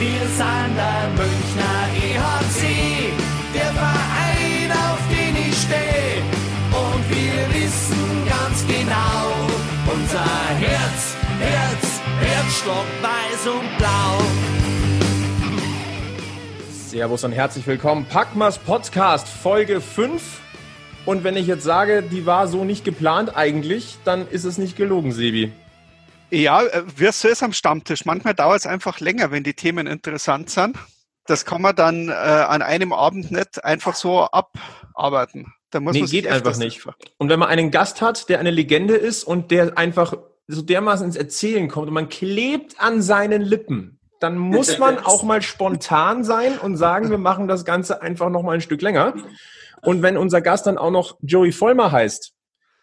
Wir sind der Münchner EHC, der Verein, auf den ich stehe. Und wir wissen ganz genau, unser Herz, Herz, Herzschlag weiß und blau. Servus und herzlich willkommen. Packmas Podcast Folge 5. Und wenn ich jetzt sage, die war so nicht geplant eigentlich, dann ist es nicht gelogen, Sebi. Ja, wie so ist am Stammtisch. Manchmal dauert es einfach länger, wenn die Themen interessant sind. Das kann man dann äh, an einem Abend nicht einfach so abarbeiten. Da muss nee, man geht einfach nicht. Und wenn man einen Gast hat, der eine Legende ist und der einfach so dermaßen ins Erzählen kommt und man klebt an seinen Lippen, dann muss man auch mal spontan sein und sagen, wir machen das Ganze einfach noch mal ein Stück länger. Und wenn unser Gast dann auch noch Joey Vollmer heißt,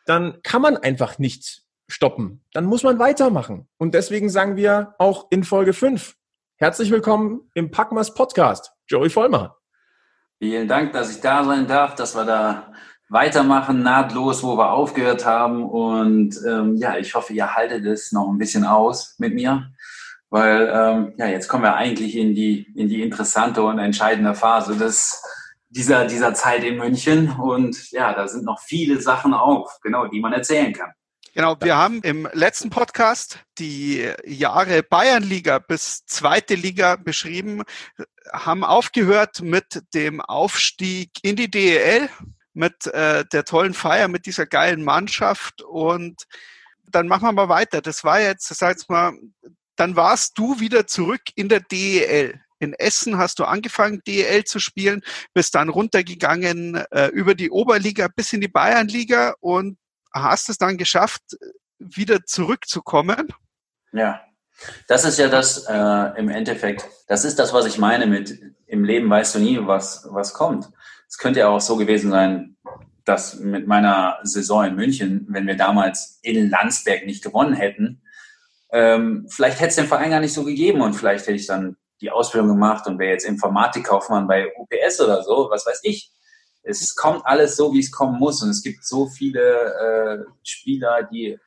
dann kann man einfach nicht stoppen. Dann muss man weitermachen. Und deswegen sagen wir auch in Folge 5, herzlich willkommen im Packmas Podcast, Joey Vollmer. Vielen Dank, dass ich da sein darf, dass wir da weitermachen, nahtlos, wo wir aufgehört haben. Und ähm, ja, ich hoffe, ihr haltet es noch ein bisschen aus mit mir, weil ähm, ja, jetzt kommen wir eigentlich in die, in die interessante und entscheidende Phase des, dieser, dieser Zeit in München. Und ja, da sind noch viele Sachen auf, genau, die man erzählen kann. Genau, wir haben im letzten Podcast die Jahre Bayernliga bis zweite Liga beschrieben, haben aufgehört mit dem Aufstieg in die DEL, mit äh, der tollen Feier, mit dieser geilen Mannschaft und dann machen wir mal weiter. Das war jetzt, sag jetzt mal, dann warst du wieder zurück in der DEL. In Essen hast du angefangen, DEL zu spielen, bist dann runtergegangen äh, über die Oberliga bis in die Bayernliga und hast es dann geschafft, wieder zurückzukommen? Ja, das ist ja das äh, im Endeffekt, das ist das, was ich meine mit im Leben weißt du nie, was, was kommt. Es könnte ja auch so gewesen sein, dass mit meiner Saison in München, wenn wir damals in Landsberg nicht gewonnen hätten, ähm, vielleicht hätte es den Verein gar nicht so gegeben und vielleicht hätte ich dann die Ausbildung gemacht und wäre jetzt Informatikkaufmann bei UPS oder so, was weiß ich es kommt alles so, wie es kommen muss. Und es gibt so viele äh, Spieler, die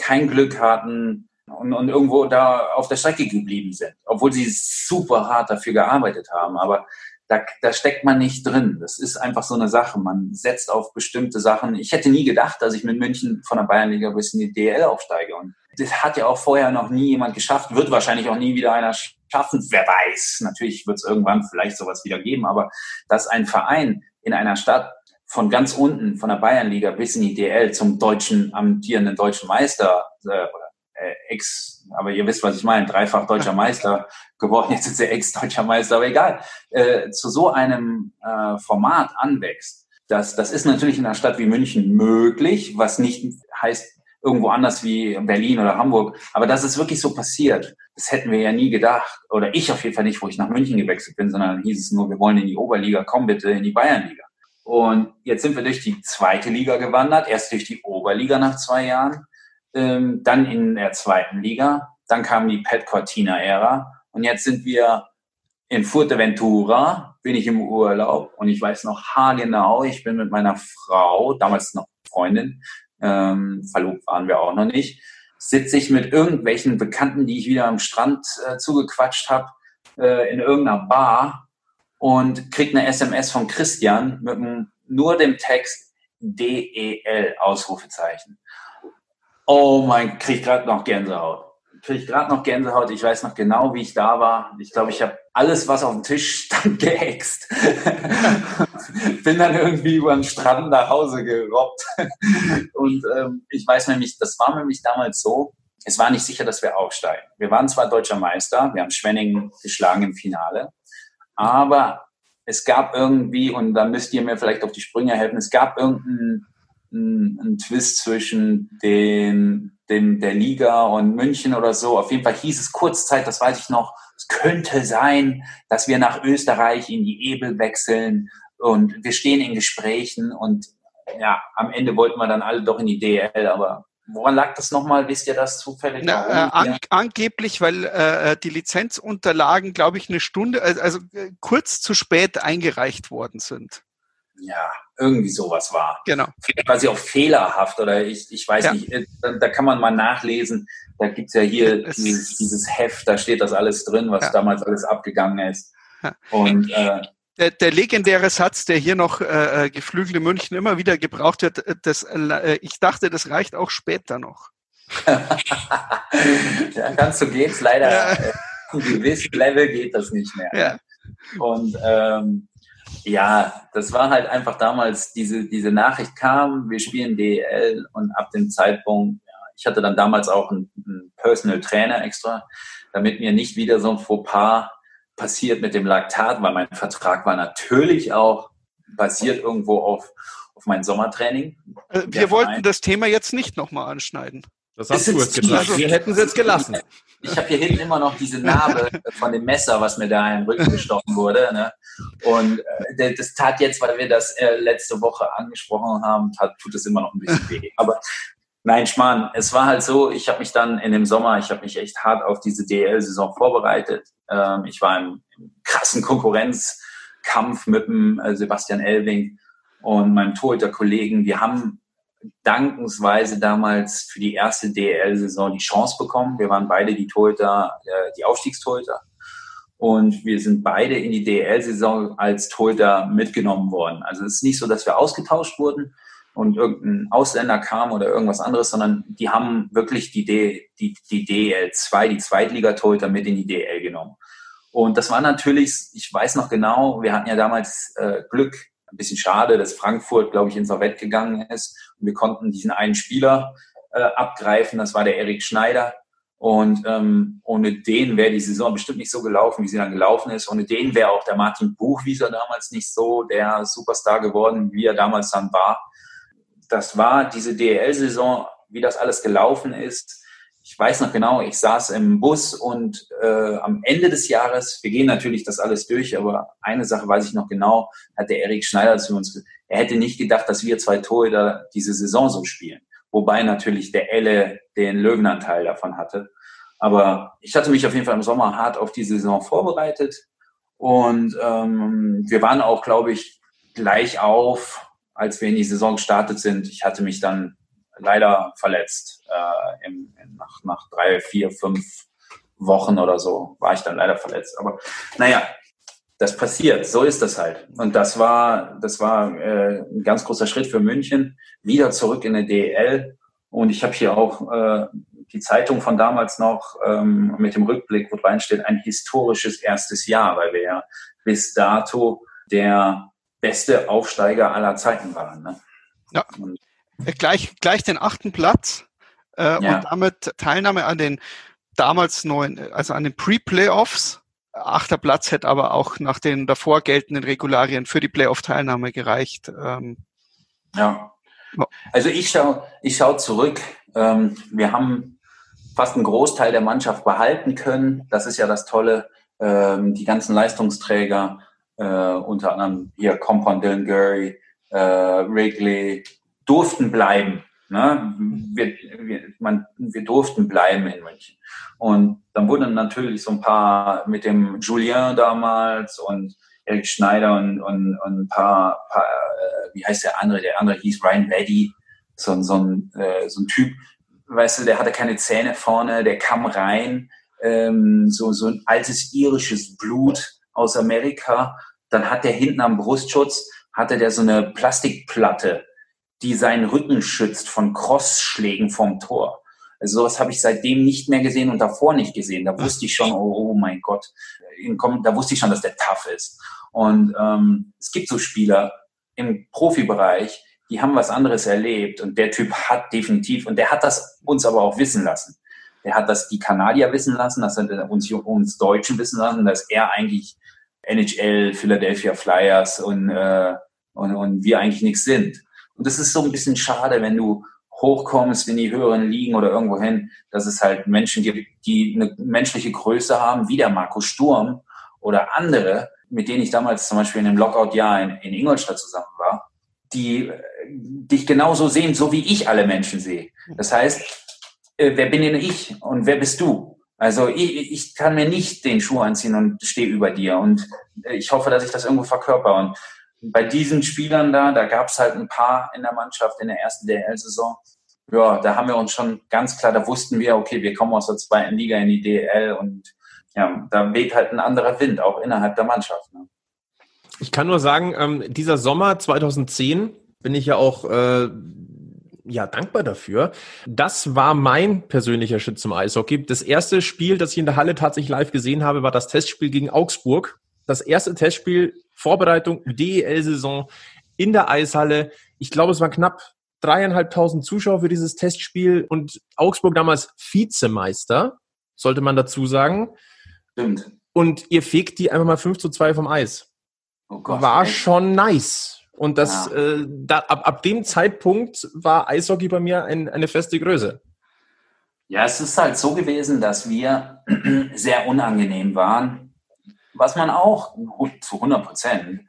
kein Glück hatten und, und irgendwo da auf der Strecke geblieben sind, obwohl sie super hart dafür gearbeitet haben. Aber da, da steckt man nicht drin. Das ist einfach so eine Sache. Man setzt auf bestimmte Sachen. Ich hätte nie gedacht, dass ich mit München von der Bayernliga bis in die DL aufsteige. Und das hat ja auch vorher noch nie jemand geschafft, wird wahrscheinlich auch nie wieder einer schaffen. Wer weiß. Natürlich wird es irgendwann vielleicht sowas wieder geben. Aber dass ein Verein in einer Stadt von ganz unten, von der Bayernliga bis in die DL zum deutschen, amtierenden deutschen Meister, äh, oder äh, Ex, aber ihr wisst, was ich meine, dreifach deutscher Meister geworden, jetzt ist er Ex-deutscher Meister, aber egal, äh, zu so einem äh, Format anwächst. Das, das ist natürlich in einer Stadt wie München möglich, was nicht heißt irgendwo anders wie Berlin oder Hamburg. Aber dass es wirklich so passiert, das hätten wir ja nie gedacht. Oder ich auf jeden Fall nicht, wo ich nach München gewechselt bin, sondern hieß es nur, wir wollen in die Oberliga, komm bitte in die Bayernliga. Und jetzt sind wir durch die zweite Liga gewandert, erst durch die Oberliga nach zwei Jahren, ähm, dann in der zweiten Liga, dann kam die Pet Cortina-Ära und jetzt sind wir in Fuerteventura, bin ich im Urlaub und ich weiß noch haargenau, ich bin mit meiner Frau, damals noch Freundin, ähm, verlobt waren wir auch noch nicht, sitze ich mit irgendwelchen Bekannten, die ich wieder am Strand äh, zugequatscht habe, äh, in irgendeiner Bar und krieg eine SMS von Christian mit dem, nur dem Text DEL Ausrufezeichen. Oh mein, krieg gerade noch Gänsehaut kriege ich gerade noch Gänsehaut. Ich weiß noch genau, wie ich da war. Ich glaube, ich habe alles, was auf dem Tisch stand, geäxt. Bin dann irgendwie über den Strand nach Hause gerobbt. Und ähm, ich weiß nämlich, das war nämlich damals so, es war nicht sicher, dass wir aufsteigen. Wir waren zwar deutscher Meister, wir haben Schwenningen geschlagen im Finale, aber es gab irgendwie, und da müsst ihr mir vielleicht auf die Sprünge helfen, es gab irgendeinen einen Twist zwischen den dem, der Liga und München oder so. Auf jeden Fall hieß es kurzzeit, das weiß ich noch, es könnte sein, dass wir nach Österreich in die Ebel wechseln und wir stehen in Gesprächen und ja, am Ende wollten wir dann alle doch in die DL, aber Woran lag das nochmal? Wisst ihr das zufällig? Na, äh, an, angeblich, weil äh, die Lizenzunterlagen, glaube ich, eine Stunde, also, also äh, kurz zu spät eingereicht worden sind. ja, irgendwie sowas war. Genau. Quasi auch fehlerhaft oder ich, ich weiß Ja. nicht, äh, da, da kann man mal nachlesen. Da gibt's ja hier Es- dieses, dieses Heft, da steht das alles drin, was Ja. damals alles abgegangen ist. Ja. Und äh, Der, der legendäre Satz, der hier noch äh, äh, geflügelte München immer wieder gebraucht wird, äh, das, äh, ich dachte, das reicht auch später noch. ja, ganz so geht's leider. Ja. äh, Auf einem gewissen Level geht das nicht mehr. Ja. Und ähm, ja, das war halt einfach damals, diese, diese Nachricht kam, wir spielen DEL und ab dem Zeitpunkt, ja, ich hatte dann damals auch einen, einen Personal Trainer extra, damit mir nicht wieder so ein Fauxpas passiert mit dem Laktat, weil mein Vertrag war natürlich auch basiert irgendwo auf, auf mein Sommertraining. Äh, wir wollten Verein. das Thema jetzt nicht nochmal anschneiden. Das hast Ist du jetzt gesagt. also- Wir hätten es jetzt gelassen. Ich habe hier hinten immer noch diese Narbe von dem Messer, was mir da in den Rücken gestochen wurde. Ne? Und äh, das tat jetzt, weil wir das äh, letzte Woche angesprochen haben, tat, tut es immer noch ein bisschen weh. Aber nein, Schmarrn, es war halt so, ich habe mich dann in dem Sommer, ich habe mich echt hart auf diese DL-Saison vorbereitet. Ähm, ich war im, im krassen Konkurrenzkampf mit dem äh, Sebastian Elving und meinem Torhüter-Kollegen. Wir haben dankensweise damals für die erste DL-Saison die Chance bekommen. Wir waren beide die Torhüter, äh, die Aufstiegstorhüter. Und wir sind beide in die DL-Saison als Torhüter mitgenommen worden. Also es ist nicht so, dass wir ausgetauscht wurden und irgendein Ausländer kam oder irgendwas anderes, sondern die haben wirklich die, D, die, die DL2, die Zweitligatorhüter mit in die DL genommen. Und das war natürlich, ich weiß noch genau, wir hatten ja damals äh, Glück, ein bisschen schade, dass Frankfurt, glaube ich, insolvent gegangen ist. Und wir konnten diesen einen Spieler äh, abgreifen, das war der Erik Schneider. Und ähm, ohne den wäre die Saison bestimmt nicht so gelaufen, wie sie dann gelaufen ist. Ohne den wäre auch der Martin Buchwieser damals nicht so der Superstar geworden, wie er damals dann war. Das war diese DL-Saison, wie das alles gelaufen ist. Ich weiß noch genau, ich saß im Bus und äh, am Ende des Jahres, wir gehen natürlich das alles durch, aber eine Sache weiß ich noch genau, hat der Erik Schneider zu uns gesagt, er hätte nicht gedacht, dass wir zwei Torhüter diese Saison so spielen. Wobei natürlich der Elle den Löwenanteil davon hatte. Aber ich hatte mich auf jeden Fall im Sommer hart auf die Saison vorbereitet. Und ähm, wir waren auch, glaube ich, gleich auf, als wir in die Saison gestartet sind. Ich hatte mich dann leider verletzt. Äh, im, nach, nach drei, vier, fünf Wochen oder so war ich dann leider verletzt. Aber naja, das passiert. So ist das halt. Und das war, das war äh, ein ganz großer Schritt für München. Wieder zurück in der DEL. Und ich habe hier auch äh, die Zeitung von damals noch ähm, mit dem Rückblick, wo steht, ein historisches erstes Jahr, weil wir ja bis dato der beste Aufsteiger aller Zeiten waren. Ne? Ja. Und Gleich, gleich den achten Platz äh, Ja. und damit Teilnahme an den damals neuen, also an den Pre-Playoffs. Achter Platz hätte aber auch nach den davor geltenden Regularien für die Playoff-Teilnahme gereicht. Ähm, Ja. Also ich schaue ich schau zurück. Ähm, wir haben fast einen Großteil der Mannschaft behalten können. Das ist ja das Tolle. Ähm, die ganzen Leistungsträger, äh, unter anderem hier Compound Dylan Gurry, äh, Wrigley, durften bleiben. Ne? Wir, wir, man, wir durften bleiben in München. Und dann wurden natürlich so ein paar mit dem Julien damals und Erik Schneider und, und, und ein paar, paar äh, wie heißt der andere? Der andere hieß Ryan Reddy, so, ein- so, ein, äh, so ein Typ, weißt du, der hatte keine Zähne vorne, der kam rein, ähm, so, so ein altes irisches Blut aus Amerika. Dann hat der hinten am Brustschutz, hatte der so eine Plastikplatte, die seinen Rücken schützt von Crossschlägen vom Tor. Also sowas habe ich seitdem nicht mehr gesehen und davor nicht gesehen. Da wusste ich schon, oh, oh mein Gott, da wusste ich schon, dass der tough ist. Und ähm, es gibt so Spieler im Profibereich, die haben was anderes erlebt und der Typ hat definitiv, und der hat das uns aber auch wissen lassen. Der hat das die Kanadier wissen lassen, das hat er uns, uns Deutschen wissen lassen, dass er eigentlich NHL, Philadelphia Flyers und, äh, und, und wir eigentlich nichts sind. Und das ist so ein bisschen schade, wenn du hochkommst in die höheren Ligen oder irgendwo hin, dass es halt Menschen gibt, die eine menschliche Größe haben, wie der Markus Sturm oder andere, mit denen ich damals zum Beispiel in einem Lockout-Jahr in, in Ingolstadt zusammen war, die äh, dich genauso sehen, so wie ich alle Menschen sehe. Das heißt, äh, wer bin denn ich und wer bist du? Also ich, ich kann mir nicht den Schuh anziehen und stehe über dir und äh, ich hoffe, dass ich das irgendwo verkörper und bei diesen Spielern da, da gab es halt ein paar in der Mannschaft in der ersten DL-Saison. Ja, da haben wir uns schon ganz klar, da wussten wir, okay, wir kommen aus der zweiten Liga in die DL und ja, da weht halt ein anderer Wind, auch innerhalb der Mannschaft. Ne? Ich kann nur sagen, ähm, dieser Sommer 2010 bin ich ja auch äh, ja dankbar dafür. Das war mein persönlicher Schritt zum Eishockey. Das erste Spiel, das ich in der Halle tatsächlich live gesehen habe, war das Testspiel gegen Augsburg. Das erste Testspiel, Vorbereitung, DEL-Saison in der Eishalle. Ich glaube, es waren knapp dreieinhalbtausend Zuschauer für dieses Testspiel und Augsburg damals Vizemeister, sollte man dazu sagen. Stimmt. Und ihr fegt die einfach mal 5 zu 2 vom Eis. Oh Gott, war echt? schon nice. Und das, ja. äh, da, ab, ab dem Zeitpunkt war Eishockey bei mir ein, eine feste Größe. Ja, es ist halt so gewesen, dass wir sehr unangenehm waren, was man auch zu 100 Prozent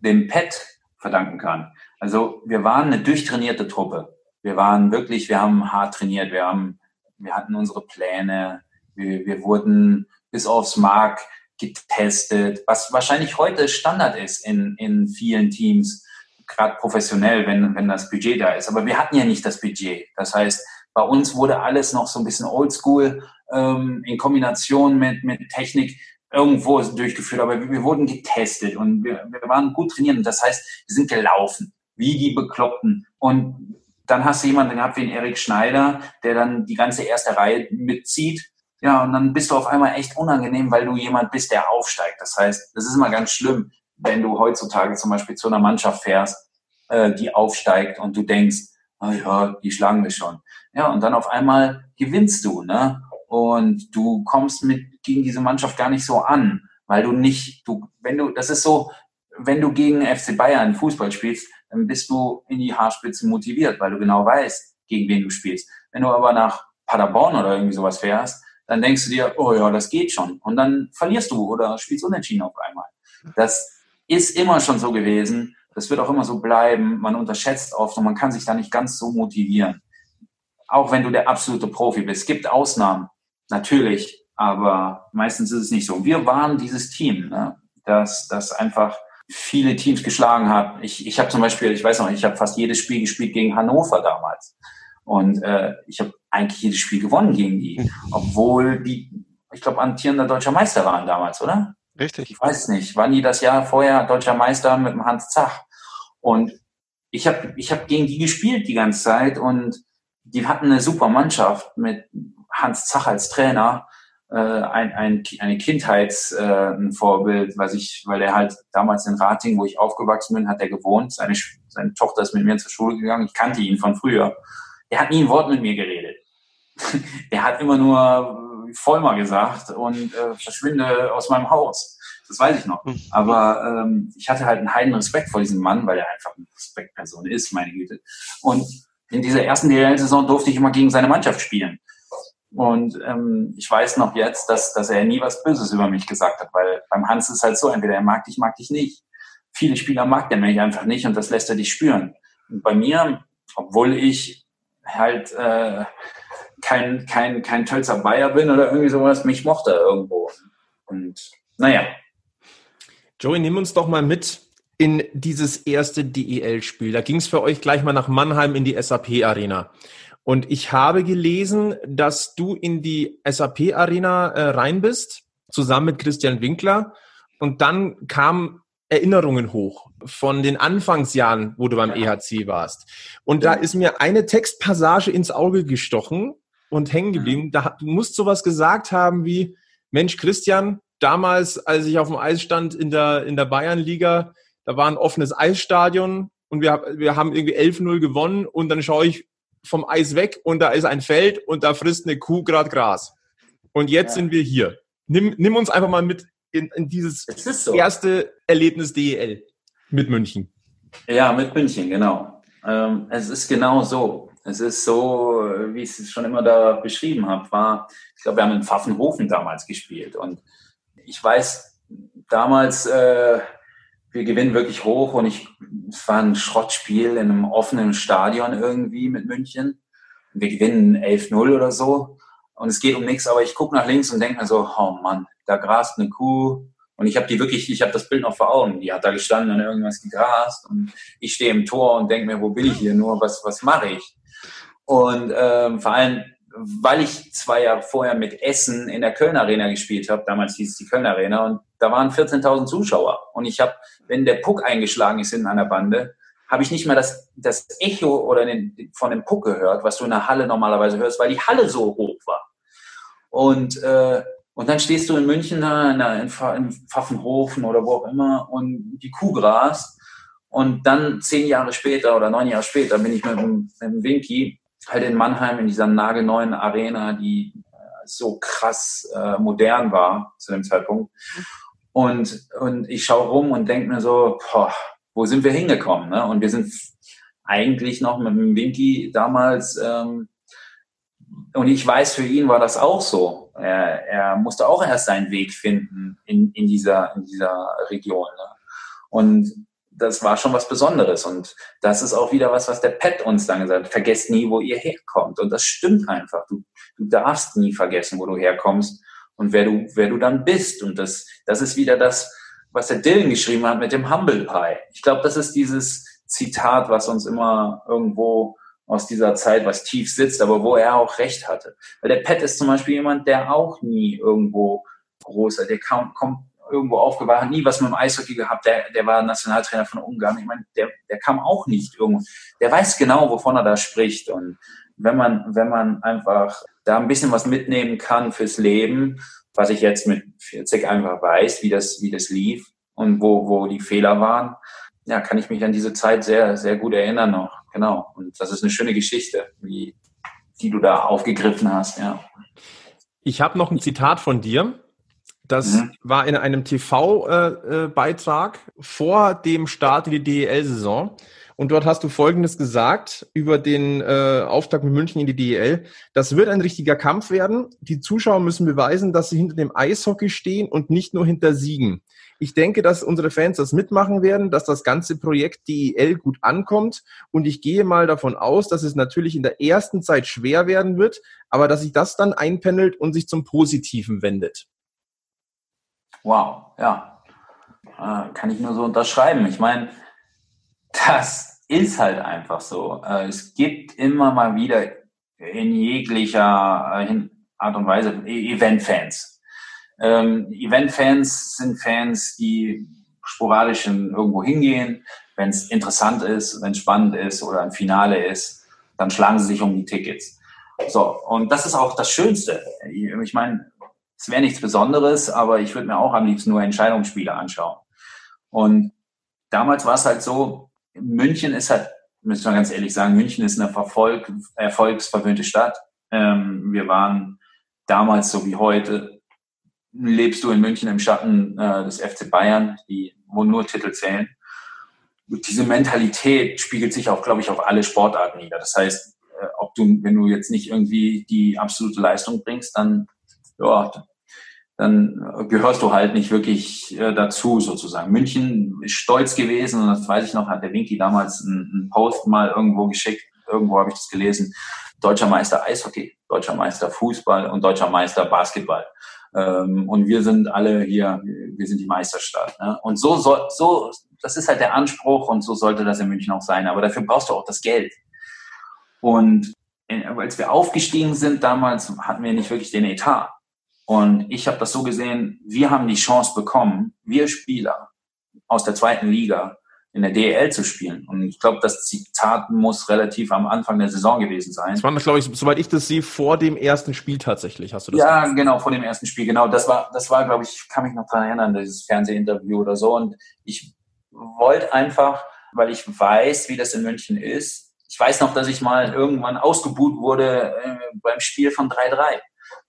dem Pet verdanken kann. Also wir waren eine durchtrainierte Truppe. Wir waren wirklich, wir haben hart trainiert, wir haben, wir hatten unsere Pläne, wir, wir wurden bis aufs Mark getestet, was wahrscheinlich heute Standard ist in, in vielen Teams, gerade professionell, wenn, wenn das Budget da ist. Aber wir hatten ja nicht das Budget. Das heißt, bei uns wurde alles noch so ein bisschen oldschool ähm, in Kombination mit, mit Technik irgendwo durchgeführt. Aber wir, wir wurden getestet und wir, wir waren gut trainiert. Das heißt, wir sind gelaufen, wie die Bekloppten. Und dann hast du jemanden gehabt wie einen Erik Schneider, der dann die ganze erste Reihe mitzieht ja, und dann bist du auf einmal echt unangenehm, weil du jemand bist, der aufsteigt. Das heißt, das ist immer ganz schlimm, wenn du heutzutage zum Beispiel zu einer Mannschaft fährst, äh, die aufsteigt und du denkst, oh ja, die schlagen wir schon. Ja, und dann auf einmal gewinnst du, ne? Und du kommst mit gegen diese Mannschaft gar nicht so an, weil du nicht, du, wenn du, das ist so, wenn du gegen FC Bayern Fußball spielst, dann bist du in die Haarspitze motiviert, weil du genau weißt, gegen wen du spielst. Wenn du aber nach Paderborn oder irgendwie sowas fährst, dann denkst du dir, oh ja, das geht schon. Und dann verlierst du oder spielst unentschieden auf einmal. Das ist immer schon so gewesen. Das wird auch immer so bleiben. Man unterschätzt oft und man kann sich da nicht ganz so motivieren. Auch wenn du der absolute Profi bist. Es gibt Ausnahmen, natürlich, aber meistens ist es nicht so. Wir waren dieses Team, ne? das, das einfach viele Teams geschlagen hat. Ich, ich habe zum Beispiel, ich weiß noch, ich habe fast jedes Spiel gespielt gegen Hannover damals. Und äh, ich habe eigentlich jedes Spiel gewonnen gegen die, hm. obwohl die, ich glaube, amtierender deutscher Meister waren damals, oder? Richtig. Ich weiß nicht. Waren die das Jahr vorher deutscher Meister mit dem Hans Zach? Und ich habe ich hab gegen die gespielt die ganze Zeit und die hatten eine super Mannschaft mit Hans Zach als Trainer. Äh, ein, ein, eine Kindheitsvorbild, äh, was ich, weil er halt damals in Rating, wo ich aufgewachsen bin, hat er gewohnt. Seine, seine Tochter ist mit mir zur Schule gegangen. Ich kannte ihn von früher der hat nie ein Wort mit mir geredet. der hat immer nur Vollmer gesagt und äh, verschwinde aus meinem Haus. Das weiß ich noch. Hm. Aber ähm, ich hatte halt einen heiden Respekt vor diesem Mann, weil er einfach eine Respektperson ist, meine Güte. Und in dieser ersten DL-Saison durfte ich immer gegen seine Mannschaft spielen. Und ähm, ich weiß noch jetzt, dass, dass er nie was Böses über mich gesagt hat, weil beim Hans ist halt so, entweder er mag dich, mag dich nicht. Viele Spieler mag der mich einfach nicht und das lässt er dich spüren. Und bei mir, obwohl ich halt äh, kein, kein, kein Tölzer Bayer bin oder irgendwie sowas, mich mochte er irgendwo. Und naja. Joey, nimm uns doch mal mit in dieses erste DEL-Spiel. Da ging es für euch gleich mal nach Mannheim in die SAP-Arena. Und ich habe gelesen, dass du in die SAP-Arena äh, rein bist, zusammen mit Christian Winkler. Und dann kamen Erinnerungen hoch von den Anfangsjahren, wo du beim ja. EHC warst. Und da ist mir eine Textpassage ins Auge gestochen und hängen geblieben. Da, du musst sowas gesagt haben wie, Mensch, Christian, damals, als ich auf dem Eis stand in der, in der Bayernliga, da war ein offenes Eisstadion und wir, wir haben irgendwie 11-0 gewonnen und dann schaue ich vom Eis weg und da ist ein Feld und da frisst eine Kuh gerade Gras. Und jetzt ja. sind wir hier. Nimm, nimm uns einfach mal mit in, in dieses so. erste Erlebnis DEL mit München. Ja, mit München, genau. Ähm, es ist genau so. Es ist so, wie ich es schon immer da beschrieben habe, war, ich glaube, wir haben in Pfaffenhofen damals gespielt und ich weiß, damals, äh, wir gewinnen wirklich hoch und ich, es war ein Schrottspiel in einem offenen Stadion irgendwie mit München. Wir gewinnen 11-0 oder so und es geht um nichts, aber ich gucke nach links und denke mir so, oh Mann, da grast eine Kuh, Und ich habe die wirklich, ich habe das Bild noch vor Augen. Die hat da gestanden und irgendwas gegrast und ich stehe im Tor und denke mir, wo bin ich hier nur, was, was mache ich? Und ähm, vor allem, weil ich zwei Jahre vorher mit Essen in der Köln Arena gespielt habe, damals hieß es die Köln Arena und da waren 14.000 Zuschauer. Und ich habe, wenn der Puck eingeschlagen ist in einer Bande, habe ich nicht mehr das, das Echo oder den, von dem Puck gehört, was du in der Halle normalerweise hörst, weil die Halle so hoch war. Und, äh, und dann stehst du in München da in, der, in, in Pfaffenhofen oder wo auch immer und die Kuh grast. Und dann zehn Jahre später oder neun Jahre später bin ich mit mit dem Winky halt in Mannheim in dieser nagelneuen Arena, die äh, so krass äh, modern war zu dem Zeitpunkt. Und, und ich schaue rum und denke mir so, boah, wo sind wir hingekommen? Ne? Und wir sind eigentlich noch mit dem Winky damals, ähm, und ich weiß, für ihn war das auch so. Er, er musste auch erst seinen Weg finden in, in, dieser, in dieser Region. Ne? Und das war schon was Besonderes. Und das ist auch wieder was, was der Pet uns dann gesagt hat. Vergesst nie, wo ihr herkommt. Und das stimmt einfach. Du, du darfst nie vergessen, wo du herkommst und wer du, wer du dann bist. Und das, das ist wieder das, was der Dylan geschrieben hat mit dem Humble Pie. Ich glaube, das ist dieses Zitat, was uns immer irgendwo aus dieser Zeit, was tief sitzt, aber wo er auch recht hatte. Weil der Pat ist zum Beispiel jemand, der auch nie irgendwo großer, der kommt irgendwo aufgewacht, hat nie was mit dem Eishockey gehabt, der, der war Nationaltrainer von Ungarn. Ich meine, der, der kam auch nicht irgendwo. Der weiß genau, wovon er da spricht. Und wenn man, wenn man einfach da ein bisschen was mitnehmen kann fürs Leben, was ich jetzt mit 40 einfach weiß, wie das, wie das lief und wo, wo die Fehler waren, ja, kann ich mich an diese Zeit sehr, sehr gut erinnern noch. Genau. Und das ist eine schöne Geschichte, wie, die du da aufgegriffen hast, ja. Ich habe noch ein Zitat von dir. Das mhm. war in einem TV-Beitrag vor dem Start in die DEL-Saison. Und dort hast du Folgendes gesagt über den äh, Auftakt mit München in die DEL. Das wird ein richtiger Kampf werden. Die Zuschauer müssen beweisen, dass sie hinter dem Eishockey stehen und nicht nur hinter Siegen. Ich denke, dass unsere Fans das mitmachen werden, dass das ganze Projekt DEL gut ankommt. Und ich gehe mal davon aus, dass es natürlich in der ersten Zeit schwer werden wird, aber dass sich das dann einpendelt und sich zum Positiven wendet. Wow, ja. Äh, kann ich nur so unterschreiben. Ich meine, das ist halt einfach so. Äh, es gibt immer mal wieder in jeglicher äh, Art und Weise e-, Event-Fans. Ähm, Event-Fans sind Fans, die sporadisch irgendwo hingehen, wenn es interessant ist, wenn es spannend ist oder ein Finale ist, dann schlagen sie sich um die Tickets. So, und das ist auch das Schönste. Ich meine, es wäre nichts Besonderes, aber ich würde mir auch am liebsten nur Entscheidungsspiele anschauen. Und damals war es halt so, München ist halt, müssen wir ganz ehrlich sagen, München ist eine Verfolg, erfolgsverwöhnte Stadt. Ähm, wir waren damals so wie heute, lebst du in München im Schatten äh, des FC Bayern, die, wo nur Titel zählen. Diese Mentalität spiegelt sich auch, glaube ich, auf alle Sportarten nieder. Das heißt, äh, ob du, wenn du jetzt nicht irgendwie die absolute Leistung bringst, dann, ja, dann gehörst du halt nicht wirklich äh, dazu sozusagen. München ist stolz gewesen und das weiß ich noch, hat der Winky damals einen, Post mal irgendwo geschickt, irgendwo habe ich das gelesen, deutscher Meister Eishockey, deutscher Meister Fußball und deutscher Meister Basketball. Ähm, und wir sind alle hier, wir sind die Meisterstadt. Ne? Und so, soll, so, das ist halt der Anspruch und so sollte das in München auch sein. Aber dafür brauchst du auch das Geld. Und äh, als wir aufgestiegen sind damals, hatten wir nicht wirklich den Etat. Und ich habe das so gesehen, wir haben die Chance bekommen, wir Spieler aus der zweiten Liga in der DEL zu spielen. Und ich glaube, das Zitat muss relativ am Anfang der Saison gewesen sein. Das war, glaube ich, soweit ich das sehe, vor dem ersten Spiel tatsächlich. Hast du das? Ja, gemacht? genau, vor dem ersten Spiel. Genau, das war, das war, glaube ich, kann mich noch daran erinnern, dieses Fernsehinterview oder so. Und ich wollte einfach, weil ich weiß, wie das in München ist. Ich weiß noch, dass ich mal irgendwann ausgebuht wurde äh, beim Spiel von 3-3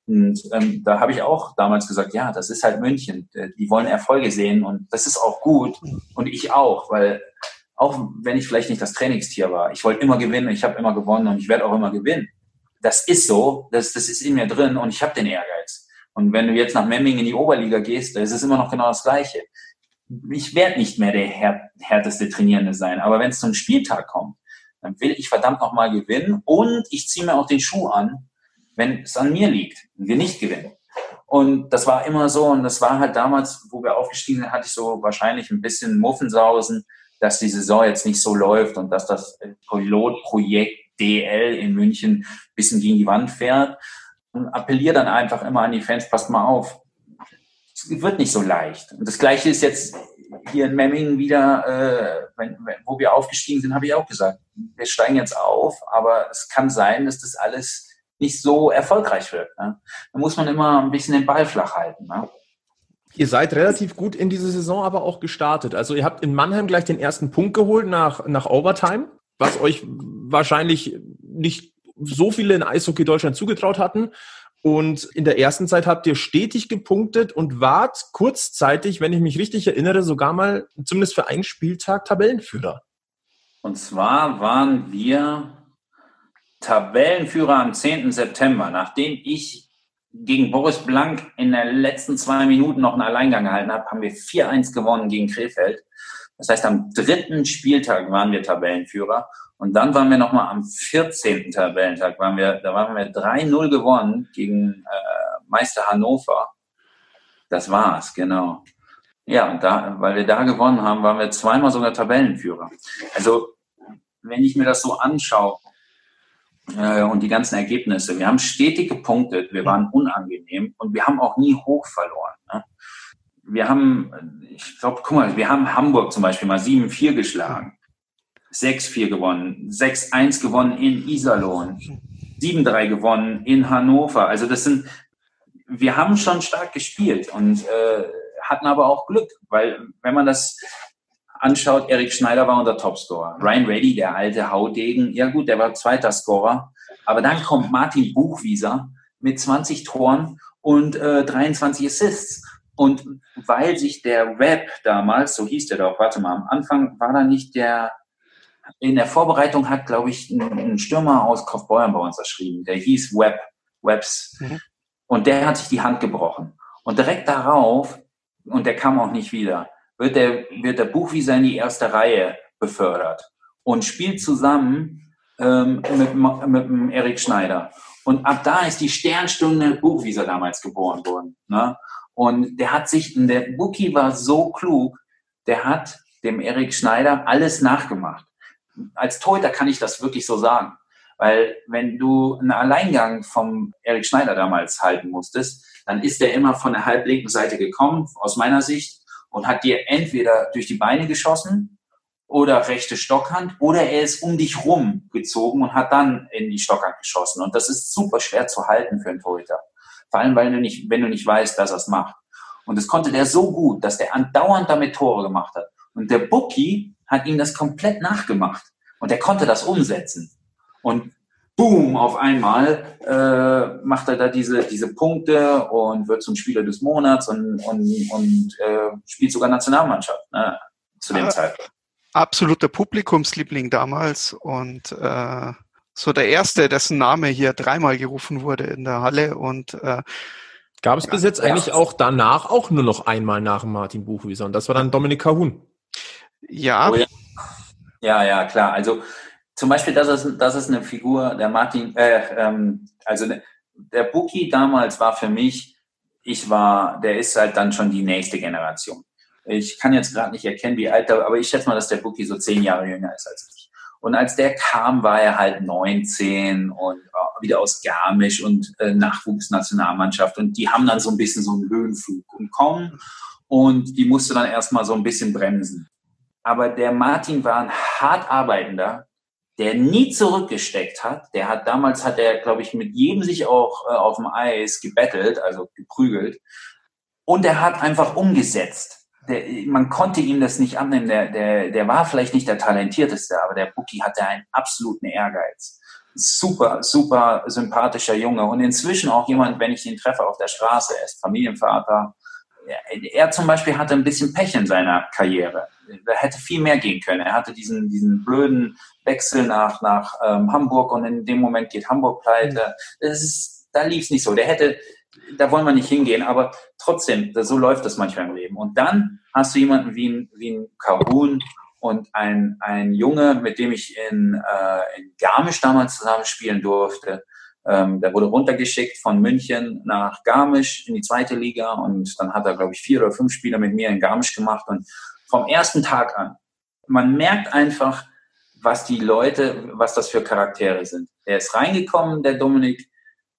und ähm, da habe ich auch damals gesagt, ja, das ist halt München. Äh, die wollen Erfolge sehen und das ist auch gut. Und ich auch, weil auch wenn ich vielleicht nicht das Trainingstier war, ich wollte immer gewinnen, ich habe immer gewonnen und ich werde auch immer gewinnen. Das ist so, das, das ist in mir drin und ich habe den Ehrgeiz. Und wenn du jetzt nach Memming in die Oberliga gehst, da ist es immer noch genau das Gleiche. Ich werde nicht mehr der härteste Trainierende sein, aber wenn es zum Spieltag kommt, dann will ich verdammt nochmal gewinnen und ich ziehe mir auch den Schuh an wenn es an mir liegt und wir nicht gewinnen. Und das war immer so. Und das war halt damals, wo wir aufgestiegen sind, hatte ich so wahrscheinlich ein bisschen Muffensausen, dass die Saison jetzt nicht so läuft und dass das Pilotprojekt DL in München ein bisschen gegen die Wand fährt. Und appelliere dann einfach immer an die Fans, passt mal auf. Es wird nicht so leicht. Und das Gleiche ist jetzt hier in Memmingen wieder, äh, wenn, wenn, wo wir aufgestiegen sind, habe ich auch gesagt, wir steigen jetzt auf, aber es kann sein, dass das alles nicht so erfolgreich wird. Ne? Da muss man immer ein bisschen den Ball flach halten. Ne? Ihr seid relativ gut in diese Saison aber auch gestartet. Also ihr habt in Mannheim gleich den ersten Punkt geholt nach, nach Overtime, was euch wahrscheinlich nicht so viele in Eishockey Deutschland zugetraut hatten. Und in der ersten Zeit habt ihr stetig gepunktet und wart kurzzeitig, wenn ich mich richtig erinnere, sogar mal zumindest für einen Spieltag Tabellenführer. Und zwar waren wir Tabellenführer am 10. September, nachdem ich gegen Boris Blank in den letzten zwei Minuten noch einen Alleingang gehalten habe, haben wir 4-1 gewonnen gegen Krefeld. Das heißt, am dritten Spieltag waren wir Tabellenführer. Und dann waren wir nochmal am 14. Tabellentag, waren wir, da waren wir 3-0 gewonnen gegen äh, Meister Hannover. Das war's, genau. Ja, und da, weil wir da gewonnen haben, waren wir zweimal sogar Tabellenführer. Also, wenn ich mir das so anschaue, äh, und die ganzen Ergebnisse. Wir haben stetig gepunktet, wir waren unangenehm und wir haben auch nie hoch verloren. Ne? Wir haben, ich glaube, guck mal, wir haben Hamburg zum Beispiel mal 7-4 geschlagen, 6-4 gewonnen, 6-1 gewonnen in Iserlohn, 7-3 gewonnen in Hannover. Also das sind, wir haben schon stark gespielt und äh, hatten aber auch Glück, weil wenn man das anschaut, Erik Schneider war unser Topscorer. Ryan Reddy, der alte Haudegen, ja gut, der war zweiter Scorer. Aber dann kommt Martin Buchwieser mit 20 Toren und äh, 23 Assists. Und weil sich der Web damals, so hieß der doch, warte mal, am Anfang war da nicht der, in der Vorbereitung hat, glaube ich, ein, ein Stürmer aus Kaufbeuern bei uns erschrieben, der hieß Web, Webs. Mhm. Und der hat sich die Hand gebrochen. Und direkt darauf, und der kam auch nicht wieder, wird der, wird der Buchwieser in die erste Reihe befördert und spielt zusammen ähm, mit, mit Erik Schneider. Und ab da ist die Sternstunde Buchwieser damals geboren worden. Ne? Und der hat sich, der Buki war so klug, der hat dem Erik Schneider alles nachgemacht. Als Torhüter kann ich das wirklich so sagen. Weil wenn du einen Alleingang vom Erik Schneider damals halten musstest, dann ist der immer von der halblinken Seite gekommen, aus meiner Sicht, und hat dir entweder durch die Beine geschossen oder rechte Stockhand oder er ist um dich rum gezogen und hat dann in die Stockhand geschossen. Und das ist super schwer zu halten für einen Torhüter. Vor allem, weil du nicht, wenn du nicht weißt, dass er es macht. Und das konnte der so gut, dass der andauernd damit Tore gemacht hat. Und der Bookie hat ihm das komplett nachgemacht. Und der konnte das umsetzen. Und boom, auf einmal äh, macht er da diese, diese Punkte und wird zum Spieler des Monats und, und, und äh, spielt sogar Nationalmannschaft ne, zu dem ah, Zeitpunkt. Absoluter Publikumsliebling damals und äh, so der erste, dessen Name hier dreimal gerufen wurde in der Halle und äh, Gab es bis jetzt ja, eigentlich auch danach auch nur noch einmal nach Martin Buchwieser und das war dann Dominik Kahun. Ja. Oh ja. ja, ja, klar. Also zum Beispiel, das ist, das ist eine Figur, der Martin, äh, ähm, also der Buki damals war für mich, ich war, der ist halt dann schon die nächste Generation. Ich kann jetzt gerade nicht erkennen, wie alt er, aber ich schätze mal, dass der Buki so zehn Jahre jünger ist als ich. Und als der kam, war er halt 19 und äh, wieder aus Garmisch und äh, Nachwuchsnationalmannschaft. Und die haben dann so ein bisschen so einen Höhenflug und kommen und die musste dann erstmal so ein bisschen bremsen. Aber der Martin war ein hart arbeitender, der nie zurückgesteckt hat. Der hat damals hat er, glaube ich, mit jedem sich auch äh, auf dem Eis gebettelt, also geprügelt. Und er hat einfach umgesetzt. Der, man konnte ihm das nicht annehmen. Der, der, der war vielleicht nicht der talentierteste, aber der Buki hatte einen absoluten Ehrgeiz. Super, super sympathischer Junge und inzwischen auch jemand, wenn ich ihn treffe auf der Straße, er ist Familienvater. Er, er zum Beispiel hatte ein bisschen Pech in seiner Karriere da hätte viel mehr gehen können. Er hatte diesen, diesen blöden Wechsel nach, nach ähm, Hamburg und in dem Moment geht Hamburg pleite. Das ist, da lief es nicht so. Der hätte, da wollen wir nicht hingehen, aber trotzdem, so läuft das manchmal im Leben. Und dann hast du jemanden wie ein, wie ein Kahun und ein, ein Junge, mit dem ich in, äh, in Garmisch damals zusammen spielen durfte, Ähm, der wurde runtergeschickt von München nach Garmisch in die zweite Liga und dann hat er, glaube ich, vier oder fünf Spiele mit mir in Garmisch gemacht und vom ersten Tag an, man merkt einfach, was die Leute, was das für Charaktere sind. Er ist reingekommen, der Dominik,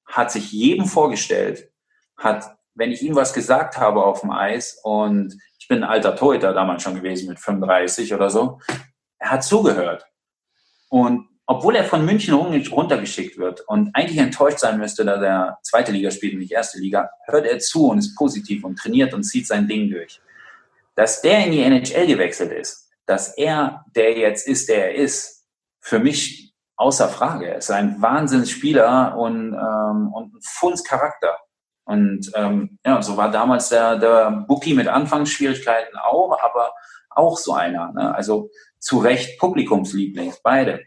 hat sich jedem vorgestellt, hat, wenn ich ihm was gesagt habe auf dem Eis und ich bin ein alter Torhüter damals schon gewesen mit 35 oder so, er hat zugehört. Und obwohl er von München runtergeschickt wird und eigentlich enttäuscht sein müsste, da der zweite Liga spielt und nicht erste Liga, hört er zu und ist positiv und trainiert und zieht sein Ding durch. Dass der in die NHL gewechselt ist, dass er der jetzt ist, der er ist, für mich außer Frage. Er ist ein Wahnsinnsspieler und, ähm, und ein Fundscharakter. Und ähm, ja, so war damals der, der Bookie mit Anfangsschwierigkeiten auch, aber auch so einer. Ne? Also zu Recht Publikumsliebling, beide.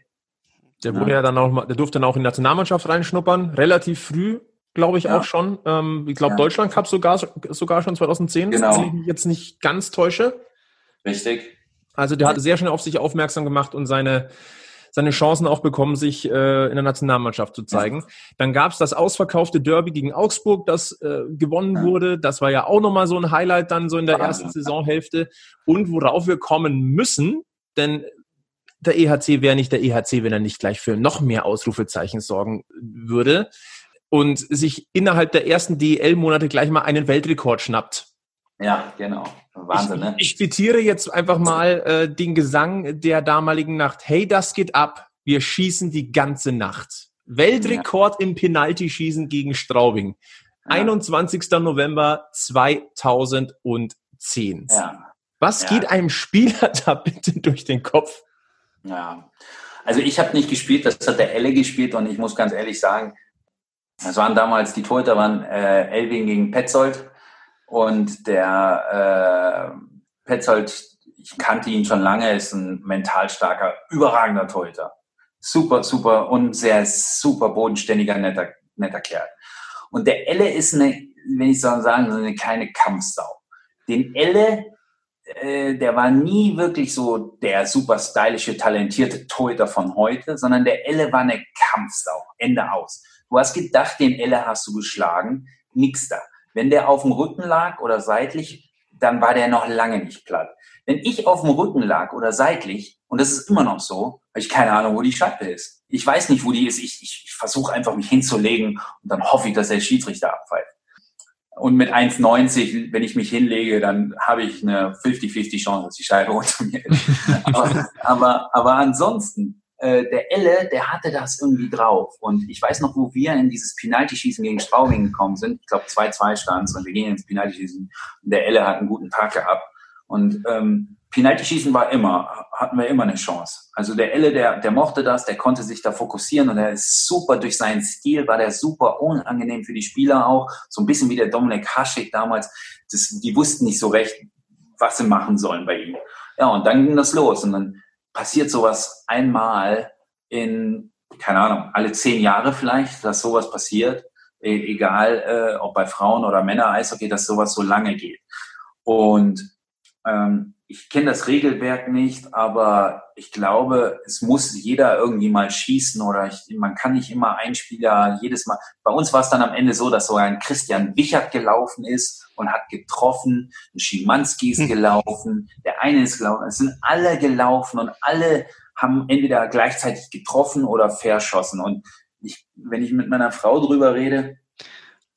Der wurde ja. ja dann auch, der durfte dann auch in die Nationalmannschaft reinschnuppern, relativ früh, glaube ich ja. auch schon. Ähm, ich glaube, ja. Deutschland Cup sogar, sogar schon 2010, genau. wenn ich mich jetzt nicht ganz täusche. Richtig. Also der hatte sehr schnell auf sich aufmerksam gemacht und seine, seine Chancen auch bekommen, sich äh, in der Nationalmannschaft zu zeigen. Dann gab es das ausverkaufte Derby gegen Augsburg, das äh, gewonnen wurde. Das war ja auch nochmal so ein Highlight dann so in der ersten Saisonhälfte. Und worauf wir kommen müssen, denn der EHC wäre nicht der EHC, wenn er nicht gleich für noch mehr Ausrufezeichen sorgen würde und sich innerhalb der ersten DEL-Monate gleich mal einen Weltrekord schnappt. Ja, genau. Wahnsinn, ich, ne? Ich zitiere jetzt einfach mal äh, den Gesang der damaligen Nacht. Hey, das geht ab. Wir schießen die ganze Nacht. Weltrekord ja. im Penaltyschießen gegen Straubing. Ja. 21. November 2010. Ja. Was geht einem Spieler da bitte durch den Kopf? Ja, also ich habe nicht gespielt, das hat der Elle gespielt und ich muss ganz ehrlich sagen, das waren damals, die Torhüter waren äh, Elving gegen Petzold und der äh, Petzold, ich kannte ihn schon lange, ist ein mental starker, überragender Torhüter. Super, super und sehr super bodenständiger, netter, netter Kerl. Und der Elle ist eine, wenn ich so sagen, so eine kleine Kampfsau. Den Elle äh, der war nie wirklich so der super stylische, talentierte Torhüter von heute, sondern der Elle war eine Kampfsau. Ende aus. Du hast gedacht, den Elle hast du geschlagen. Nix da. Wenn der auf dem Rücken lag oder seitlich, dann war der noch lange nicht platt. Wenn ich auf dem Rücken lag oder seitlich, und das ist immer noch so, habe ich keine Ahnung, wo die Scheibe ist. Ich weiß nicht, wo die ist. Ich, ich, ich versuche einfach, mich hinzulegen und dann hoffe ich, dass der Schiedsrichter abpfeift. Und mit 1,90, wenn ich mich hinlege, dann habe ich eine 50-50 Chance, dass die Scheibe unter mir ist. aber, aber, aber ansonsten, äh, der Elle, der hatte das irgendwie drauf. Und ich weiß noch, wo wir in dieses Penalty-Schießen gegen Straubing gekommen sind. Ich glaube, 2-2 stand und wir gingen ins Penalty-Schießen. Und der Elle hat einen guten Tag gehabt. Und ähm, Penalty-Schießen war immer, hatten wir immer eine Chance. Also der Elle, der, der mochte das, der konnte sich da fokussieren und er ist super durch seinen Stil, war der super unangenehm für die Spieler auch. So ein bisschen wie der Dominik Haschik damals. Das, die wussten nicht so recht, was sie machen sollen bei ihm. Ja, und dann ging das los und dann passiert sowas einmal in, keine Ahnung, alle zehn Jahre vielleicht, dass sowas passiert. E egal, äh, ob bei Frauen oder Männer Eishockey, dass sowas so lange geht. Und ähm, ich kenne das Regelwerk nicht, aber ich glaube, es muss jeder irgendwie mal schießen oder ich, man kann nicht immer ein Spieler jedes Mal. Bei uns war es dann am Ende so, dass so ein Christian Wichert gelaufen ist und hat getroffen, ein Schimanski ist hm. gelaufen, der eine ist gelaufen, es sind alle gelaufen und alle haben entweder gleichzeitig getroffen oder verschossen. Und ich, wenn ich mit meiner Frau drüber rede,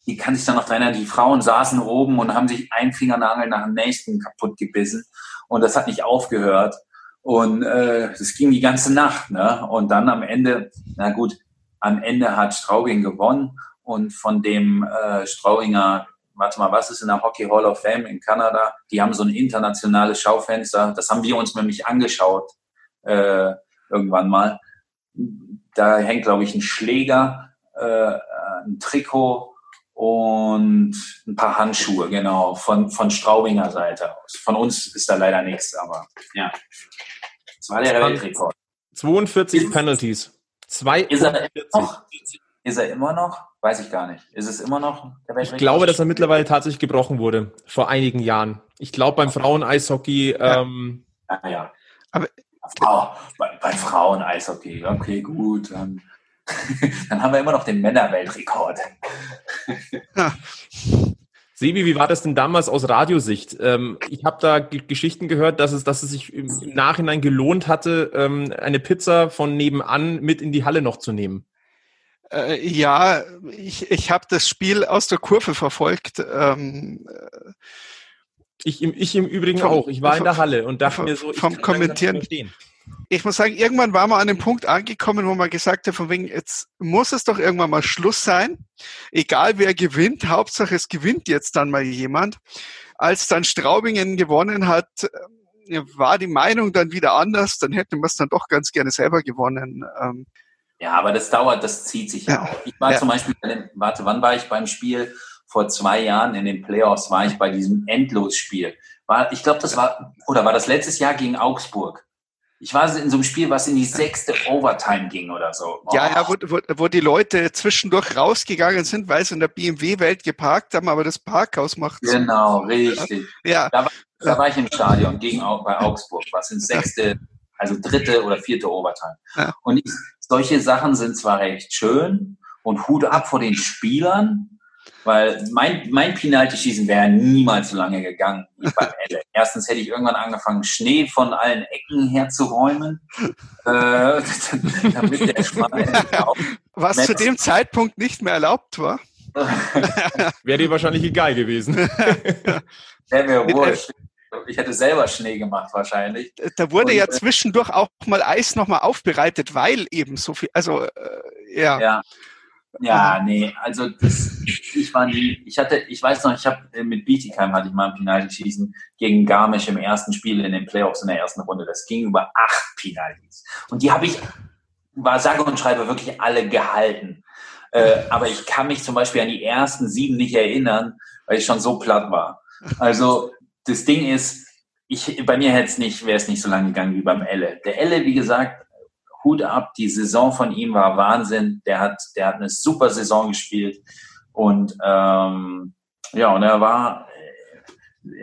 die kann sich dann noch erinnern, die Frauen saßen oben und haben sich ein Fingernagel nach dem nächsten kaputt gebissen. Und das hat nicht aufgehört. Und äh, das ging die ganze Nacht. Ne? Und dann am Ende, na gut, am Ende hat Straubing gewonnen. Und von dem äh, Straubinger, warte mal, was ist in der Hockey Hall of Fame in Kanada? Die haben so ein internationales Schaufenster. Das haben wir uns nämlich angeschaut äh, irgendwann mal. Da hängt, glaube ich, ein Schläger, äh, ein Trikot und ein paar Handschuhe, genau, von, von Straubinger Seite aus. Von uns ist da leider nichts, aber ja. Das war der Weltrekord. 42 Penalties. 42. Ist er, noch? ist er immer noch? Weiß ich gar nicht. Ist es immer noch der Weltrekord? Ich glaube, dass er mittlerweile tatsächlich gebrochen wurde, vor einigen Jahren. Ich glaube, beim Frauen-Eishockey. Ähm, ja, ja. Aber, oh, bei, bei Frauen-Eishockey, okay, gut. Dann dann haben wir immer noch den Männerweltrekord. Ja. Sebi, wie war das denn damals aus Radiosicht? Ähm, ich habe da G Geschichten gehört, dass es, dass es sich im, im Nachhinein gelohnt hatte, ähm, eine Pizza von nebenan mit in die Halle noch zu nehmen. Äh, ja, ich, ich habe das Spiel aus der Kurve verfolgt. Ähm, ich, im, ich im Übrigen vom, auch. Ich war in der Halle und dachte vom, mir so, ich vom Kommentieren. Ich muss sagen, irgendwann war man an dem Punkt angekommen, wo man gesagt hat, von wegen, jetzt muss es doch irgendwann mal Schluss sein. Egal wer gewinnt, Hauptsache es gewinnt jetzt dann mal jemand. Als dann Straubingen gewonnen hat, äh, war die Meinung dann wieder anders, dann hätte man es dann doch ganz gerne selber gewonnen. Ähm, ja, aber das dauert, das zieht sich ja, auch. Ich war ja. zum Beispiel, dem, warte, wann war ich beim Spiel? Vor zwei Jahren in den Playoffs war ich bei diesem Endlosspiel. War, ich glaube, das war, oder war das letztes Jahr gegen Augsburg? Ich war in so einem Spiel, was in die sechste Overtime ging oder so. Oh. Ja, ja, wo, wo, wo die Leute zwischendurch rausgegangen sind, weil sie in der BMW-Welt geparkt haben, aber das Parkhaus macht Genau, richtig. Ja. Da war, da war ich im Stadion gegen bei Augsburg, was in sechste, also dritte oder vierte Overtime. Ja. Und ich, solche Sachen sind zwar recht schön und Hut ab vor den Spielern, weil mein, mein Penalty-Schießen wäre niemals so lange gegangen wie beim Elle. Erstens hätte ich irgendwann angefangen, Schnee von allen Ecken herzuräumen, äh, damit der Schmal Was zu dem Zeitpunkt nicht mehr erlaubt war. wäre dir wahrscheinlich egal gewesen. Wäre mir wurscht. Ich hätte selber Schnee gemacht wahrscheinlich. Da wurde Und, ja äh, zwischendurch auch mal Eis nochmal aufbereitet, weil eben so viel, also äh, ja. ja. Ja, nee, also das, ich war nie, ich hatte, ich weiß noch, ich habe äh, mit Bietigheim hatte ich mal ein Penalty-Schießen gegen Garmisch im ersten Spiel in den Playoffs in der ersten Runde. Das ging über acht Penalties. Und die habe ich, war sage und schreibe, wirklich alle gehalten. Äh, aber ich kann mich zum Beispiel an die ersten sieben nicht erinnern, weil ich schon so platt war. Also das Ding ist, ich, bei mir hätte es nicht, wäre es nicht so lange gegangen wie beim Elle. Der Elle, wie gesagt, Hut ab, die Saison von ihm war Wahnsinn. Der hat, der hat eine super Saison gespielt und ähm, ja, und er war,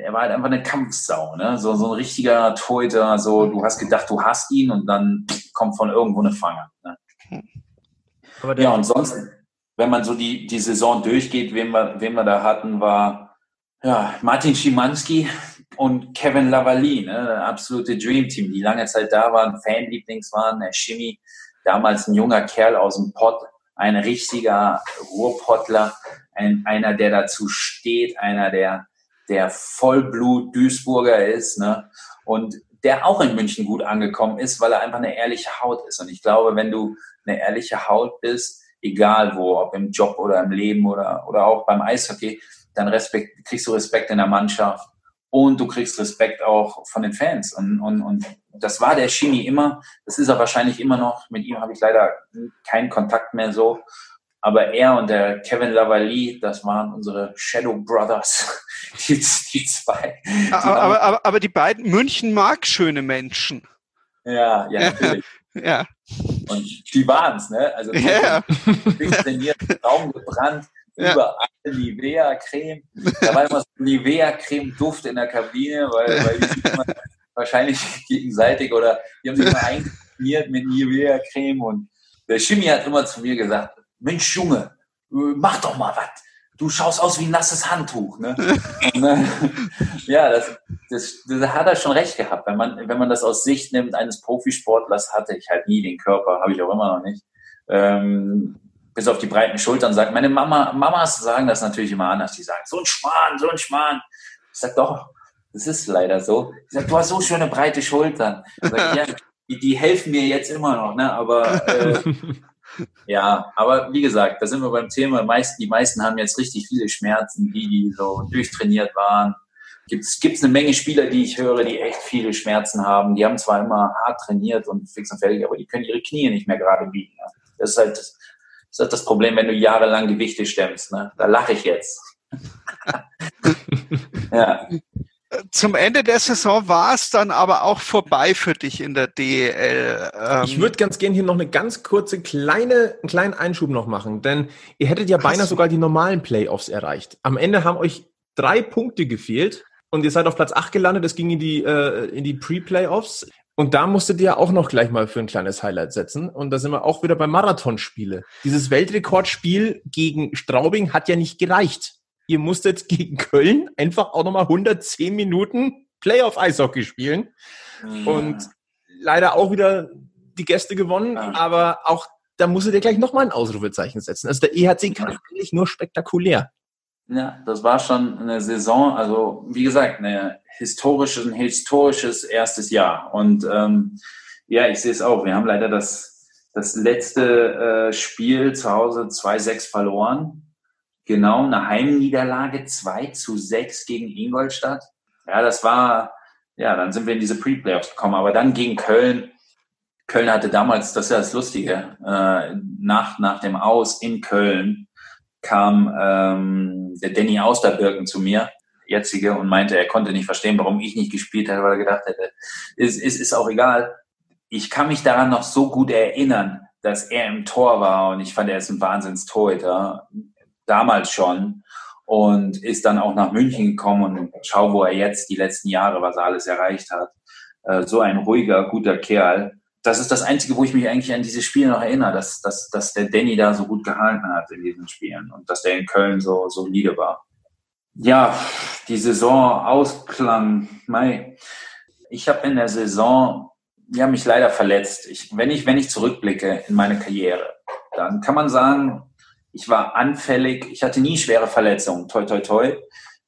er war halt einfach eine Kampfsau, ne? So, so ein richtiger Torhüter, so du hast gedacht, du hast ihn und dann kommt von irgendwo eine Fange. Ne? ja, und sonst, wenn man so die, die Saison durchgeht, wen wir, wen wir da hatten, war ja, Martin Schimanski, und Kevin Lavalley, ne, absolute Dream Team, die lange Zeit da waren, Fanlieblings waren, der Shimmy, damals ein junger Kerl aus dem Pott, ein richtiger Ruhrpottler, ein, einer, der dazu steht, einer, der, der Vollblut-Duisburger ist, ne, und der auch in München gut angekommen ist, weil er einfach eine ehrliche Haut ist. Und ich glaube, wenn du eine ehrliche Haut bist, egal wo, ob im Job oder im Leben oder, oder auch beim Eishockey, dann Respekt, kriegst du Respekt in der Mannschaft und du kriegst Respekt auch von den Fans. Und, und, und das war der Chini immer. Das ist er wahrscheinlich immer noch. Mit ihm habe ich leider keinen Kontakt mehr so. Aber er und der Kevin Lavalley, das waren unsere Shadow Brothers, die, die zwei. Die aber, aber, aber, aber, die beiden München mag schöne Menschen. Ja, ja, natürlich. ja. Und die waren's, ne? Also ja. trainiert, Raum gebrannt, ja. überall Nivea-Creme. Da war immer so Nivea-Creme-Duft in der Kabine, weil, weil die immer wahrscheinlich gegenseitig oder die haben sich immer eingeschmiert mit Nivea-Creme und der Chimie hat immer zu mir gesagt, Mensch Junge, mach doch mal was. Du schaust aus wie ein nasses Handtuch. Ne? Äh, ja, das, das, das hat er schon recht gehabt. Wenn man, wenn man das aus Sicht nimmt eines Profisportlers, hatte ich halt nie den Körper, habe ich auch immer noch nicht. Ähm, bis auf die breiten Schultern sagt. Meine Mama, Mamas sagen das natürlich immer anders. Die sagen, so ein Schwan, so ein Schwan. Ich sag doch, das ist leider so. Ich sag, du hast so schöne breite Schultern. Sag, ja, die, die, helfen mir jetzt immer noch, ne? Aber äh, ja, aber wie gesagt, da sind wir beim Thema. Meist, die meisten haben jetzt richtig viele Schmerzen, die, die so durchtrainiert waren. Gibt es eine Menge Spieler, die ich höre, die echt viele Schmerzen haben. Die haben zwar immer hart trainiert und fix und fertig, aber die können ihre Knie nicht mehr gerade biegen. Das ist halt das, das ist das Problem, wenn du jahrelang Gewichte stemmst. Ne? Da lache ich jetzt. ja. Zum Ende der Saison war es dann aber auch vorbei für dich in der DEL. Ähm ich würde ganz gerne hier noch eine ganz kurze kleine, einen kleinen Einschub noch machen, denn ihr hättet ja beinahe sogar die normalen Playoffs erreicht. Am Ende haben euch drei Punkte gefehlt und ihr seid auf Platz 8 gelandet. Es ging in die, äh, in die Pre-Playoffs. Und da musst du dir auch noch gleich mal für ein kleines Highlight setzen. Und da sind wir auch wieder bei Marathonspiele. Dieses Weltrekordspiel gegen Straubing hat ja nicht gereicht. Ihr musstet gegen Köln einfach auch nochmal 110 Minuten Playoff-Eishockey spielen. Ja. Und leider auch wieder die Gäste gewonnen, ja. aber auch da musst du dir gleich nochmal ein Ausrufezeichen setzen. Also der EHC kann eigentlich nur spektakulär. Ja, das war schon eine Saison, also wie gesagt, eine historisches, ein historisches erstes Jahr. Und ähm, ja, ich sehe es auch. Wir haben leider das, das letzte äh, Spiel zu Hause 2-6 verloren. Genau, eine Heimniederlage 2 zu 6 gegen Ingolstadt. Ja, das war, ja, dann sind wir in diese Pre-Playoffs gekommen. Aber dann gegen Köln. Köln hatte damals, das ist ja das Lustige, äh, nach, nach dem Aus in Köln kam ähm, der Danny Austerbirken zu mir, jetzige, und meinte, er konnte nicht verstehen, warum ich nicht gespielt hätte, weil er gedacht hätte, es ist, ist, ist auch egal. Ich kann mich daran noch so gut erinnern, dass er im Tor war und ich fand, er ist ein Wahnsinns-Torhüter, damals schon und ist dann auch nach München gekommen und schau, wo er jetzt die letzten Jahre, was er alles erreicht hat. Äh, so ein ruhiger, guter Kerl das ist das Einzige, wo ich mich eigentlich an diese Spiele noch erinnere, dass, dass, dass der Danny da so gut gehalten hat in diesen Spielen und dass der in Köln so solide war. Ja, die Saison ausklang. Mai. Ich habe in der Saison ja mich leider verletzt. Ich, wenn ich wenn ich zurückblicke in meine Karriere, dann kann man sagen, ich war anfällig. Ich hatte nie schwere Verletzungen. Toi toi toi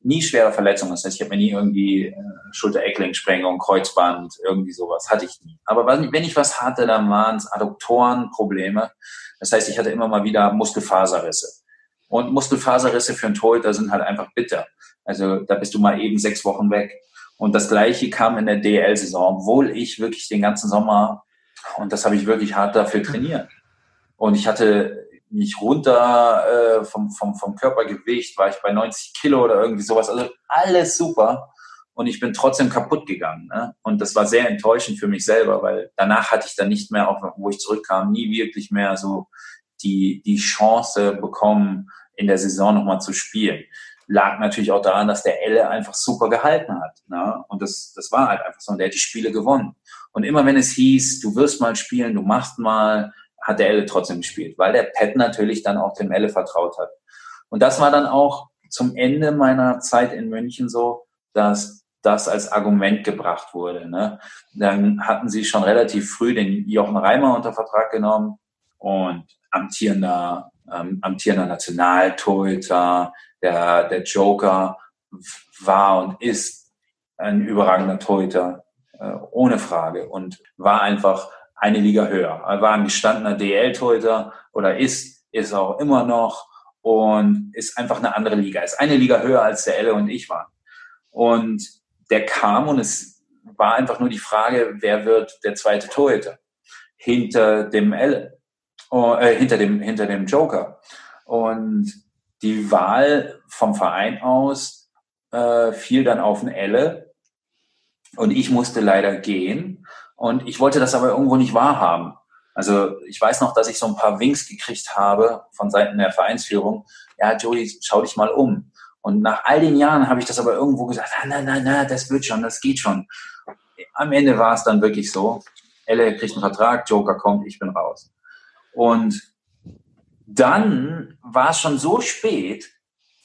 nie schwere Verletzungen. Das heißt, ich habe mir nie irgendwie äh, Schulter-Eckling-Sprengung, Kreuzband, irgendwie sowas. Hatte ich nie. Aber wenn ich was hatte, dann waren es Adduktorenprobleme. Das heißt, ich hatte immer mal wieder Muskelfaserrisse. Und Muskelfaserrisse für einen Torhüter sind halt einfach bitter. Also da bist du mal eben sechs Wochen weg. Und das Gleiche kam in der DL-Saison, obwohl ich wirklich den ganzen Sommer, und das habe ich wirklich hart dafür trainiert. Und ich hatte mich runter äh, vom, vom, vom Körpergewicht, war ich bei 90 Kilo oder irgendwie sowas. Also alles super. Und ich bin trotzdem kaputt gegangen. Ne? Und das war sehr enttäuschend für mich selber, weil danach hatte ich dann nicht mehr, auch wo ich zurückkam, nie wirklich mehr so die, die Chance bekommen, in der Saison nochmal zu spielen. Lag natürlich auch daran, dass der Elle einfach super gehalten hat. Ne? Und das, das war halt einfach so. Und der hat die Spiele gewonnen. Und immer wenn es hieß, du wirst mal spielen, du machst mal, hat der Elle trotzdem gespielt, weil der Pat natürlich dann auch dem Elle vertraut hat. Und das war dann auch zum Ende meiner Zeit in München so, dass das als Argument gebracht wurde. Ne? Dann hatten sie schon relativ früh den Jochen Reimer unter Vertrag genommen und amtierender, ähm, amtierender Nationaltorhüter, der, der Joker war und ist ein überragender Torhüter, äh, ohne Frage und war einfach eine Liga höher. Er war ein gestandener DL-Torhüter oder ist, ist auch immer noch und ist einfach eine andere Liga. Ist eine Liga höher als der Elle und ich waren. Und der kam und es war einfach nur die Frage, wer wird der zweite Torhüter hinter dem Elle, äh, hinter dem hinter dem Joker. Und die Wahl vom Verein aus äh, fiel dann auf den Elle und ich musste leider gehen und ich wollte das aber irgendwo nicht wahrhaben. Also ich weiß noch, dass ich so ein paar Winks gekriegt habe von Seiten der Vereinsführung. Ja, Joey, schau dich mal um. Und nach all den Jahren habe ich das aber irgendwo gesagt, nein, nein, nein, das wird schon, das geht schon. Am Ende war es dann wirklich so. Elle kriegt einen Vertrag, Joker kommt, ich bin raus. Und dann war es schon so spät,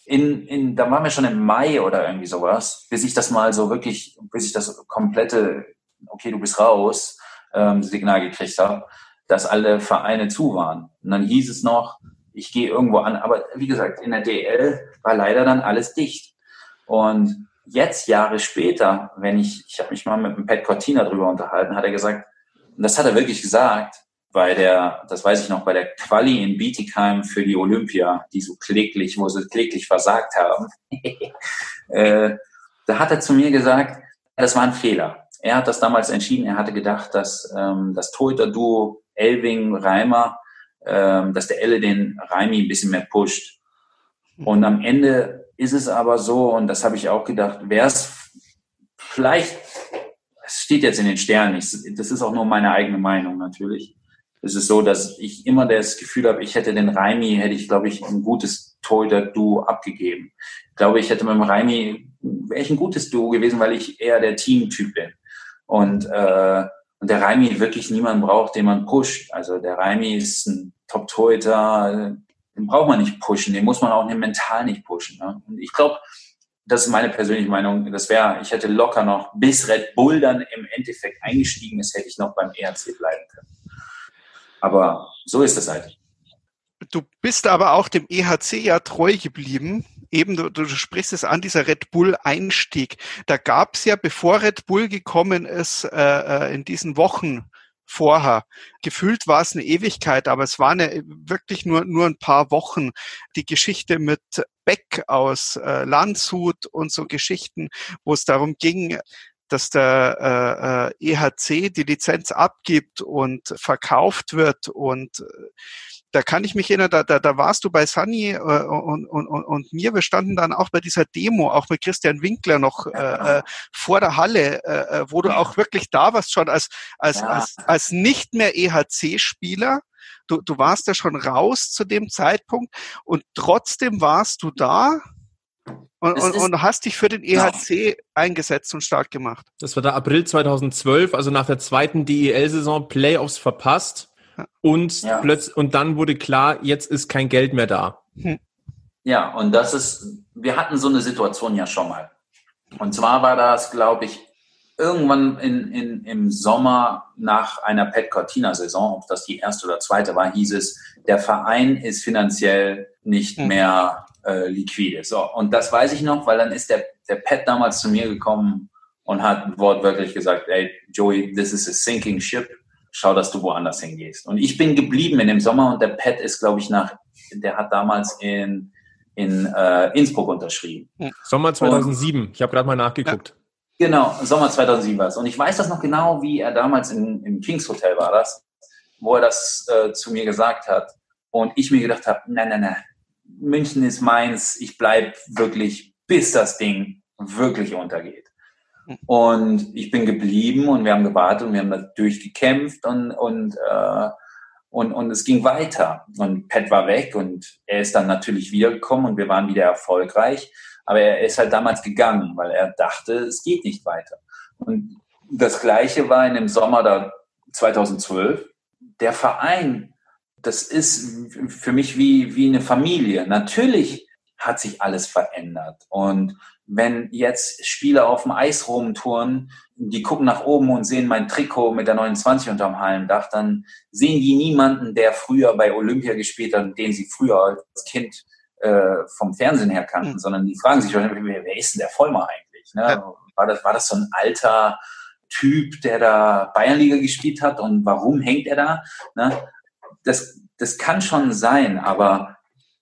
in, in, da waren wir schon im Mai oder irgendwie sowas, bis ich das mal so wirklich, bis ich das komplette okay, du bist raus, ähm, Signal gekriegt habe, dass alle Vereine zu waren. Und dann hieß es noch, ich gehe irgendwo an. Aber wie gesagt, in der DL war leider dann alles dicht. Und jetzt, Jahre später, wenn ich, ich habe mich mal mit dem Pat Cortina drüber unterhalten, hat er gesagt, und das hat er wirklich gesagt, bei der, das weiß ich noch, bei der Quali in Bietigheim für die Olympia, die so kläglich, wo sie kläglich versagt haben, äh, da hat er zu mir gesagt, das war ein Fehler er hat das damals entschieden. Er hatte gedacht, dass ähm, das Torhüter-Duo Elving-Reimer, ähm, dass der Elle den Raimi ein bisschen mehr pusht. Und am Ende ist es aber so, und das habe ich auch gedacht, wäre es vielleicht, es steht jetzt in den Sternen, ich, das ist auch nur meine eigene Meinung natürlich. Es ist so, dass ich immer das Gefühl habe, ich hätte den Raimi, hätte ich, glaube ich, ein gutes Torhüter-Duo abgegeben. Ich glaube, ich hätte mit dem Raimi, wäre ich ein gutes Duo gewesen, weil ich eher der Teamtyp bin. Und, äh, und der Raimi wirklich niemanden braucht, den man pusht. Also der Raimi ist ein Top-Torhüter, den braucht man nicht pushen, den muss man auch mental nicht pushen. Ne? Und ich glaube, das ist meine persönliche Meinung, das wäre, ich hätte locker noch, bis Red Bull dann im Endeffekt eingestiegen ist, hätte ich noch beim ERC bleiben können. Aber so ist es halt. Du bist aber auch dem EHC ja treu geblieben. Eben, du, du sprichst es an, dieser Red Bull-Einstieg. Da gab es ja, bevor Red Bull gekommen ist, äh, äh, in diesen Wochen vorher. Gefühlt war es eine Ewigkeit, aber es waren ja wirklich nur, nur ein paar Wochen. Die Geschichte mit Beck aus äh, Landshut und so Geschichten, wo es darum ging, dass der äh, EHC die Lizenz abgibt und verkauft wird und äh, da kann ich mich erinnern, da, da, da warst du bei Sunny äh, und, und, und mir. Wir standen dann auch bei dieser Demo, auch mit Christian Winkler noch äh, äh, vor der Halle, äh, äh, wo du auch wirklich da warst, schon als, als, ja. als, als nicht mehr EHC-Spieler. Du, du warst ja schon raus zu dem Zeitpunkt und trotzdem warst du da und, und, und, hast dich für den EHC ja. eingesetzt und stark gemacht. Das war der April 2012, also nach der zweiten DEL-Saison Playoffs verpasst. Und, ja. plötzlich, und dann wurde klar, jetzt ist kein Geld mehr da. Hm. Ja, und das ist, wir hatten so eine Situation ja schon mal. Und zwar war das, glaube ich, irgendwann in, in, im Sommer nach einer Pet Cortina-Saison, ob das die erste oder zweite war, hieß es, der Verein ist finanziell nicht hm. mehr äh, liquide. So, und das weiß ich noch, weil dann ist der, der Pet damals zu mir gekommen und hat wortwörtlich gesagt, ey, Joey, this is a sinking ship schau, dass du woanders hingehst. Und ich bin geblieben in dem Sommer und der Pat ist, glaube ich, nach, der hat damals in, in äh, Innsbruck unterschrieben. Sommer 2007, und, ich habe gerade mal nachgeguckt. Ja, genau, Sommer 2007 war es. Und ich weiß das noch genau, wie er damals in, im Kings Hotel war das, wo er das äh, zu mir gesagt hat. Und ich mir gedacht habe, nein, nein, nein, München ist meins, ich bleib wirklich, bis das Ding wirklich untergeht. Und ich bin geblieben und wir haben gewartet und wir haben da durchgekämpft und, und, äh, und, und es ging weiter. Und Pat war weg und er ist dann natürlich wiedergekommen und wir waren wieder erfolgreich. Aber er ist halt damals gegangen, weil er dachte, es geht nicht weiter. Und das Gleiche war in dem Sommer da 2012. Der Verein, das ist für mich wie, wie eine Familie. Natürlich hat sich alles verändert. Und wenn jetzt Spieler auf dem Eis rumtouren, die gucken nach oben und sehen mein Trikot mit der 29 unterm Hallendach, dann sehen die niemanden, der früher bei Olympia gespielt hat, den sie früher als Kind äh, vom Fernsehen her kannten, mhm. sondern die fragen sich, wer ist denn der Vollmer eigentlich? Ne? Ja. War, das, war das so ein alter Typ, der da Bayernliga gespielt hat und warum hängt er da? Ne? Das, das kann schon sein, aber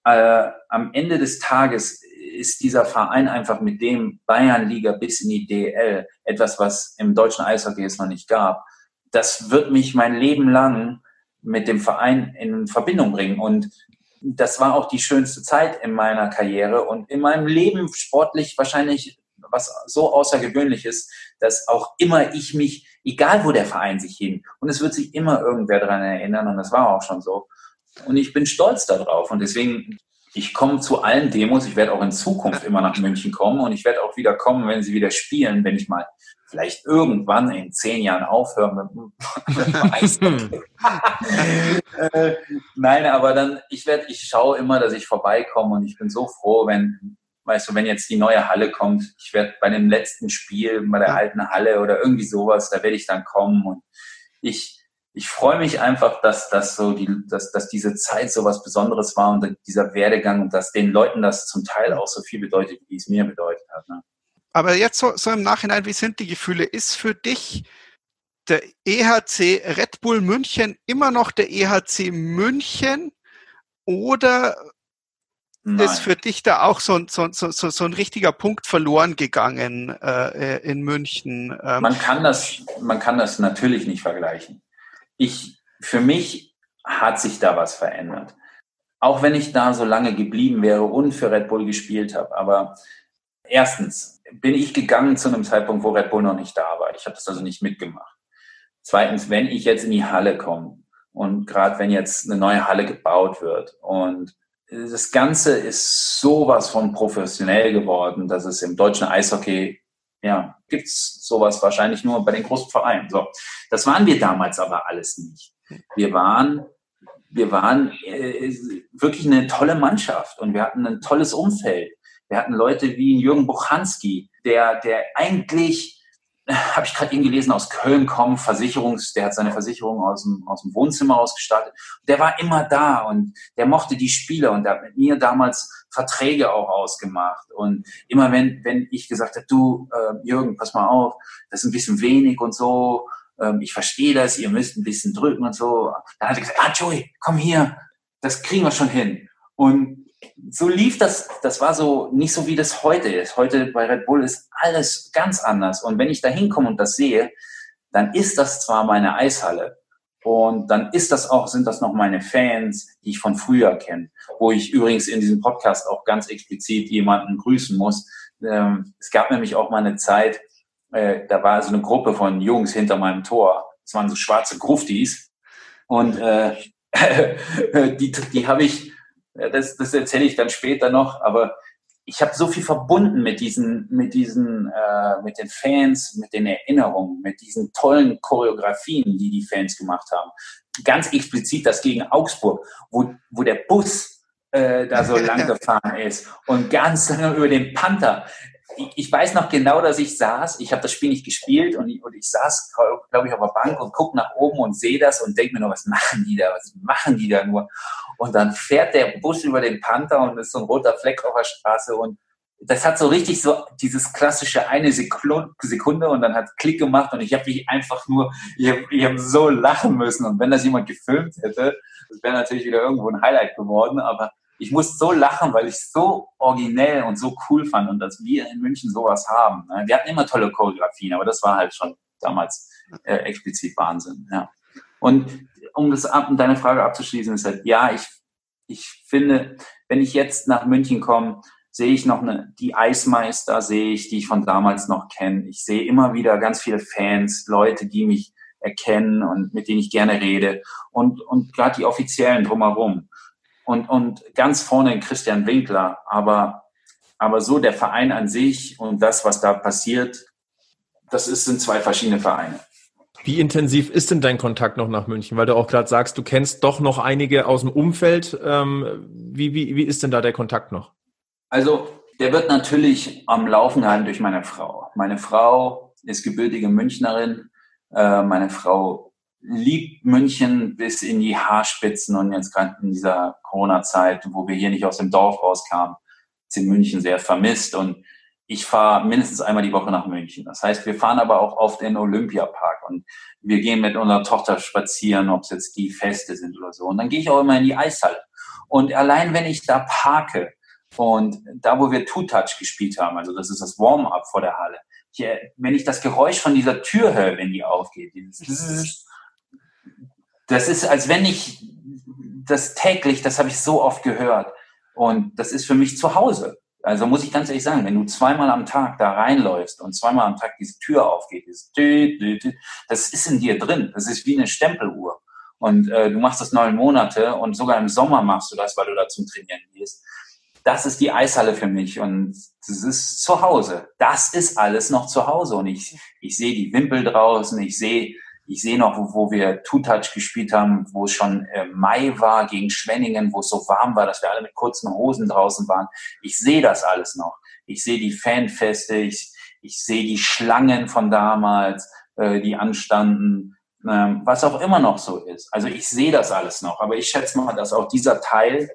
äh, am Ende des Tages ist dieser Verein einfach mit dem Bayernliga bis in die DL etwas, was im deutschen Eishockey es noch nicht gab. Das wird mich mein Leben lang mit dem Verein in Verbindung bringen. Und das war auch die schönste Zeit in meiner Karriere und in meinem Leben sportlich wahrscheinlich was so außergewöhnlich ist, dass auch immer ich mich, egal wo der Verein sich hin, und es wird sich immer irgendwer daran erinnern, und das war auch schon so. Und ich bin stolz darauf. Und deswegen ich komme zu allen Demos. Ich werde auch in Zukunft immer nach München kommen und ich werde auch wieder kommen, wenn sie wieder spielen, wenn ich mal vielleicht irgendwann in zehn Jahren aufhöre mit äh, Nein, aber dann, ich werde, ich schaue immer, dass ich vorbeikomme und ich bin so froh, wenn, weißt du, wenn jetzt die neue Halle kommt, ich werde bei dem letzten Spiel bei der alten Halle oder irgendwie sowas, da werde ich dann kommen und ich, ich freue mich einfach, dass, dass, so die, dass, dass diese Zeit so was Besonderes war und dieser Werdegang und dass den Leuten das zum Teil auch so viel bedeutet, wie es mir bedeutet hat. Ne? Aber jetzt so, so im Nachhinein, wie sind die Gefühle? Ist für dich der EHC Red Bull München immer noch der EHC München oder Nein. ist für dich da auch so, so, so, so ein richtiger Punkt verloren gegangen äh, in München? Ähm, man, kann das, man kann das natürlich nicht vergleichen ich, für mich hat sich da was verändert. Auch wenn ich da so lange geblieben wäre und für Red Bull gespielt habe. Aber erstens bin ich gegangen zu einem Zeitpunkt, wo Red Bull noch nicht da war. Ich habe das also nicht mitgemacht. Zweitens, wenn ich jetzt in die Halle komme und gerade wenn jetzt eine neue Halle gebaut wird und das Ganze ist sowas von professionell geworden, dass es im deutschen Eishockey Ja, gibt's sowas wahrscheinlich nur bei den großen Vereinen. So, das waren wir damals aber alles nicht. Wir waren, wir waren äh, wirklich eine tolle Mannschaft und wir hatten ein tolles Umfeld. Wir hatten Leute wie Jürgen Buchanski, der, der eigentlich habe ich gerade eben gelesen, aus Köln kommen, Versicherungs, der hat seine Versicherung aus dem, aus dem Wohnzimmer ausgestartet. Der war immer da und der mochte die Spieler und der hat mit mir damals Verträge auch ausgemacht. Und immer wenn, wenn ich gesagt habe, du, äh, Jürgen, pass mal auf, das ist ein bisschen wenig und so, ähm, ich verstehe das, ihr müsst ein bisschen drücken und so, dann hat er gesagt, ah, Joey, komm hier, das kriegen wir schon hin. Und so lief das, das war so nicht so, wie das heute ist. Heute bei Red Bull ist alles ganz anders. Und wenn ich da hinkomme und das sehe, dann ist das zwar meine Eishalle und dann ist das auch, sind das noch meine Fans, die ich von früher kenne, wo ich übrigens in diesem Podcast auch ganz explizit jemanden grüßen muss. Ähm, es gab nämlich auch mal eine Zeit, äh, da war so eine Gruppe von Jungs hinter meinem Tor. Das waren so schwarze Gruftis. Und äh, die, die habe ich das, das erzähle ich dann später noch, aber ich habe so viel verbunden mit diesen, mit diesen, äh, mit den Fans, mit den Erinnerungen, mit diesen tollen Choreografien, die die Fans gemacht haben. Ganz explizit das gegen Augsburg, wo, wo der Bus äh, da so lang gefahren ist und ganz lange über den Panther ich weiß noch genau, dass ich saß, ich habe das Spiel nicht gespielt und ich, und ich saß, glaube ich, auf der Bank und gucke nach oben und sehe das und denke mir nur, was machen die da, was machen die da nur? Und dann fährt der Bus über den Panther und ist so ein roter Fleck auf der Straße und das hat so richtig so dieses klassische eine Sekunde und dann hat Klick gemacht und ich habe mich einfach nur, ich habe hab so lachen müssen. Und wenn das jemand gefilmt hätte, das wäre natürlich wieder irgendwo ein Highlight geworden, aber ich muss so lachen, weil ich es so originell und so cool fand und dass wir in München sowas haben. Ne? Wir hatten immer tolle Choreografien, aber das war halt schon damals äh, explizit Wahnsinn. Ja. Und um das ab, um deine Frage abzuschließen, ist halt, ja, ich, ich finde, wenn ich jetzt nach München komme, sehe ich noch eine, die Eismeister, sehe ich, die ich von damals noch kenne. Ich sehe immer wieder ganz viele Fans, Leute, die mich erkennen und mit denen ich gerne rede und, und gerade die Offiziellen drumherum und, und ganz vorne Christian Winkler, aber, aber so der Verein an sich und das, was da passiert, das ist, sind zwei verschiedene Vereine. Wie intensiv ist denn dein Kontakt noch nach München? Weil du auch gerade sagst, du kennst doch noch einige aus dem Umfeld. Ähm, wie, wie, wie ist denn da der Kontakt noch? Also, der wird natürlich am Laufen gehalten durch meine Frau. Meine Frau ist gebürtige Münchnerin. Äh, meine Frau liebt München bis in die Haarspitzen und jetzt gerade in dieser Corona-Zeit, wo wir hier nicht aus dem Dorf rauskamen, sind München sehr vermisst und ich fahre mindestens einmal die Woche nach München. Das heißt, wir fahren aber auch oft in den Olympiapark und wir gehen mit unserer Tochter spazieren, ob es jetzt die Feste sind oder so. Und dann gehe ich auch immer in die Eishalle. Und allein wenn ich da parke und da, wo wir Two-Touch gespielt haben, also das ist das Warm-up vor der Halle, wenn ich das Geräusch von dieser Tür höre, wenn die aufgeht, dieses das ist, als wenn ich das täglich, das habe ich so oft gehört. Und das ist für mich zu Hause. Also muss ich ganz ehrlich sagen, wenn du zweimal am Tag da reinläufst und zweimal am Tag diese Tür aufgeht, das ist in dir drin. Das ist wie eine Stempeluhr. Und äh, du machst das neun Monate und sogar im Sommer machst du das, weil du da zum Trainieren gehst. Das ist die Eishalle für mich und das ist zu Hause. Das ist alles noch zu Hause und ich, ich sehe die Wimpel draußen, ich sehe ich sehe noch, wo, wo wir Two-Touch gespielt haben, wo es schon äh, Mai war gegen Schwenningen, wo es so warm war, dass wir alle mit kurzen Hosen draußen waren. Ich sehe das alles noch. Ich sehe die Fanfeste, ich, ich sehe die Schlangen von damals, äh, die anstanden, ähm, was auch immer noch so ist. Also ich sehe das alles noch. Aber ich schätze mal, dass auch dieser Teil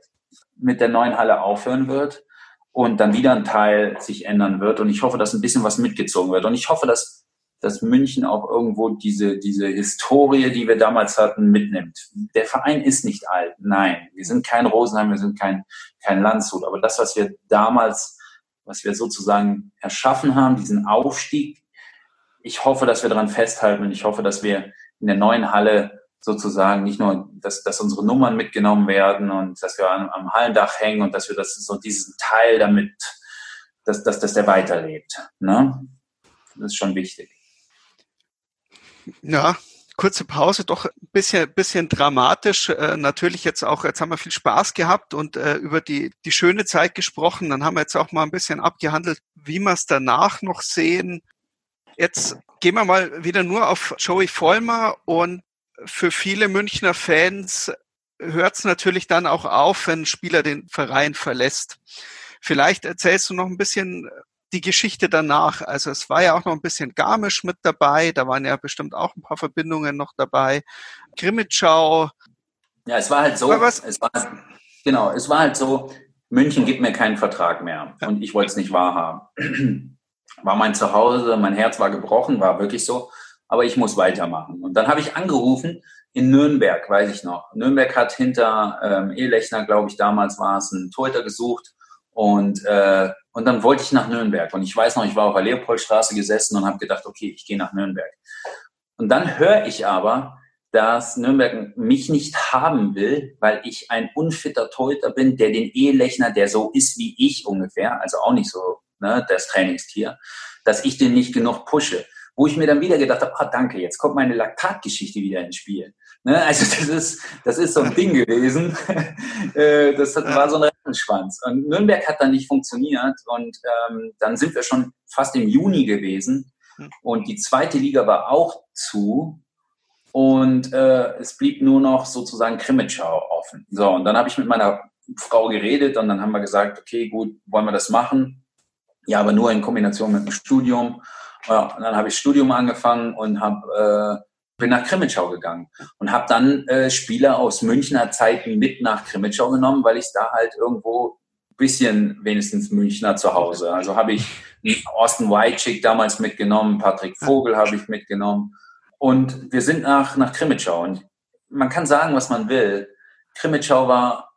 mit der neuen Halle aufhören wird und dann wieder ein Teil sich ändern wird. Und ich hoffe, dass ein bisschen was mitgezogen wird. Und ich hoffe, dass dass München auch irgendwo diese, diese Historie, die wir damals hatten, mitnimmt. Der Verein ist nicht alt. Nein, wir sind kein Rosenheim, wir sind kein, kein Landshut. Aber das, was wir damals, was wir sozusagen erschaffen haben, diesen Aufstieg, ich hoffe, dass wir daran festhalten und ich hoffe, dass wir in der neuen Halle sozusagen nicht nur, dass, dass unsere Nummern mitgenommen werden und dass wir am, am Hallendach hängen und dass wir das so diesen Teil damit, dass, dass, dass der weiterlebt. Ne? Das ist schon wichtig. Ja, kurze Pause, doch ein bisschen, bisschen dramatisch. Äh, natürlich jetzt auch, jetzt haben wir viel Spaß gehabt und äh, über die, die schöne Zeit gesprochen. Dann haben wir jetzt auch mal ein bisschen abgehandelt, wie wir es danach noch sehen. Jetzt gehen wir mal wieder nur auf Joey Vollmer und für viele Münchner Fans hört es natürlich dann auch auf, wenn ein Spieler den Verein verlässt. Vielleicht erzählst du noch ein bisschen die Geschichte danach. Also es war ja auch noch ein bisschen Garmisch mit dabei, da waren ja bestimmt auch ein paar Verbindungen noch dabei. Grimmitschau. Ja, es war halt so, war es war, genau, es war halt so, München gibt mir keinen Vertrag mehr ja. und ich wollte es nicht wahrhaben. War mein Zuhause, mein Herz war gebrochen, war wirklich so, aber ich muss weitermachen. Und dann habe ich angerufen in Nürnberg, weiß ich noch. Nürnberg hat hinter ähm, Ehlechner, glaube ich, damals war es, einen Torhüter gesucht und äh, und dann wollte ich nach Nürnberg. Und ich weiß noch, ich war auf der Leopoldstraße gesessen und habe gedacht, okay, ich gehe nach Nürnberg. Und dann höre ich aber, dass Nürnberg mich nicht haben will, weil ich ein unfitter Torhüter bin, der den Ehelechner, der so ist wie ich ungefähr, also auch nicht so ne, das Trainingstier, dass ich den nicht genug pushe. Wo ich mir dann wieder gedacht habe, ah danke, jetzt kommt meine Laktatgeschichte wieder ins Spiel. Ne? Also das ist, das ist so ein Ding gewesen. Äh, das war so ein Rattenschwanz. Und Nürnberg hat dann nicht funktioniert und ähm, dann sind wir schon fast im Juni gewesen und die zweite Liga war auch zu und äh, es blieb nur noch sozusagen Krimitschau offen. So, und dann habe ich mit meiner Frau geredet und dann haben wir gesagt, okay, gut, wollen wir das machen? Ja, aber nur in Kombination mit dem Studium. Ja, und dann habe ich Studium angefangen und habe äh, bin nach Krimitschau gegangen und habe dann äh, Spieler aus Münchner Zeiten mit nach Krimitschau genommen, weil ich da halt irgendwo bisschen wenigstens Münchner zu Hause. Also habe ich Austin Whitechick damals mitgenommen, Patrick Vogel habe ich mitgenommen und wir sind nach nach Krimitschau und man kann sagen, was man will. Krimitschau war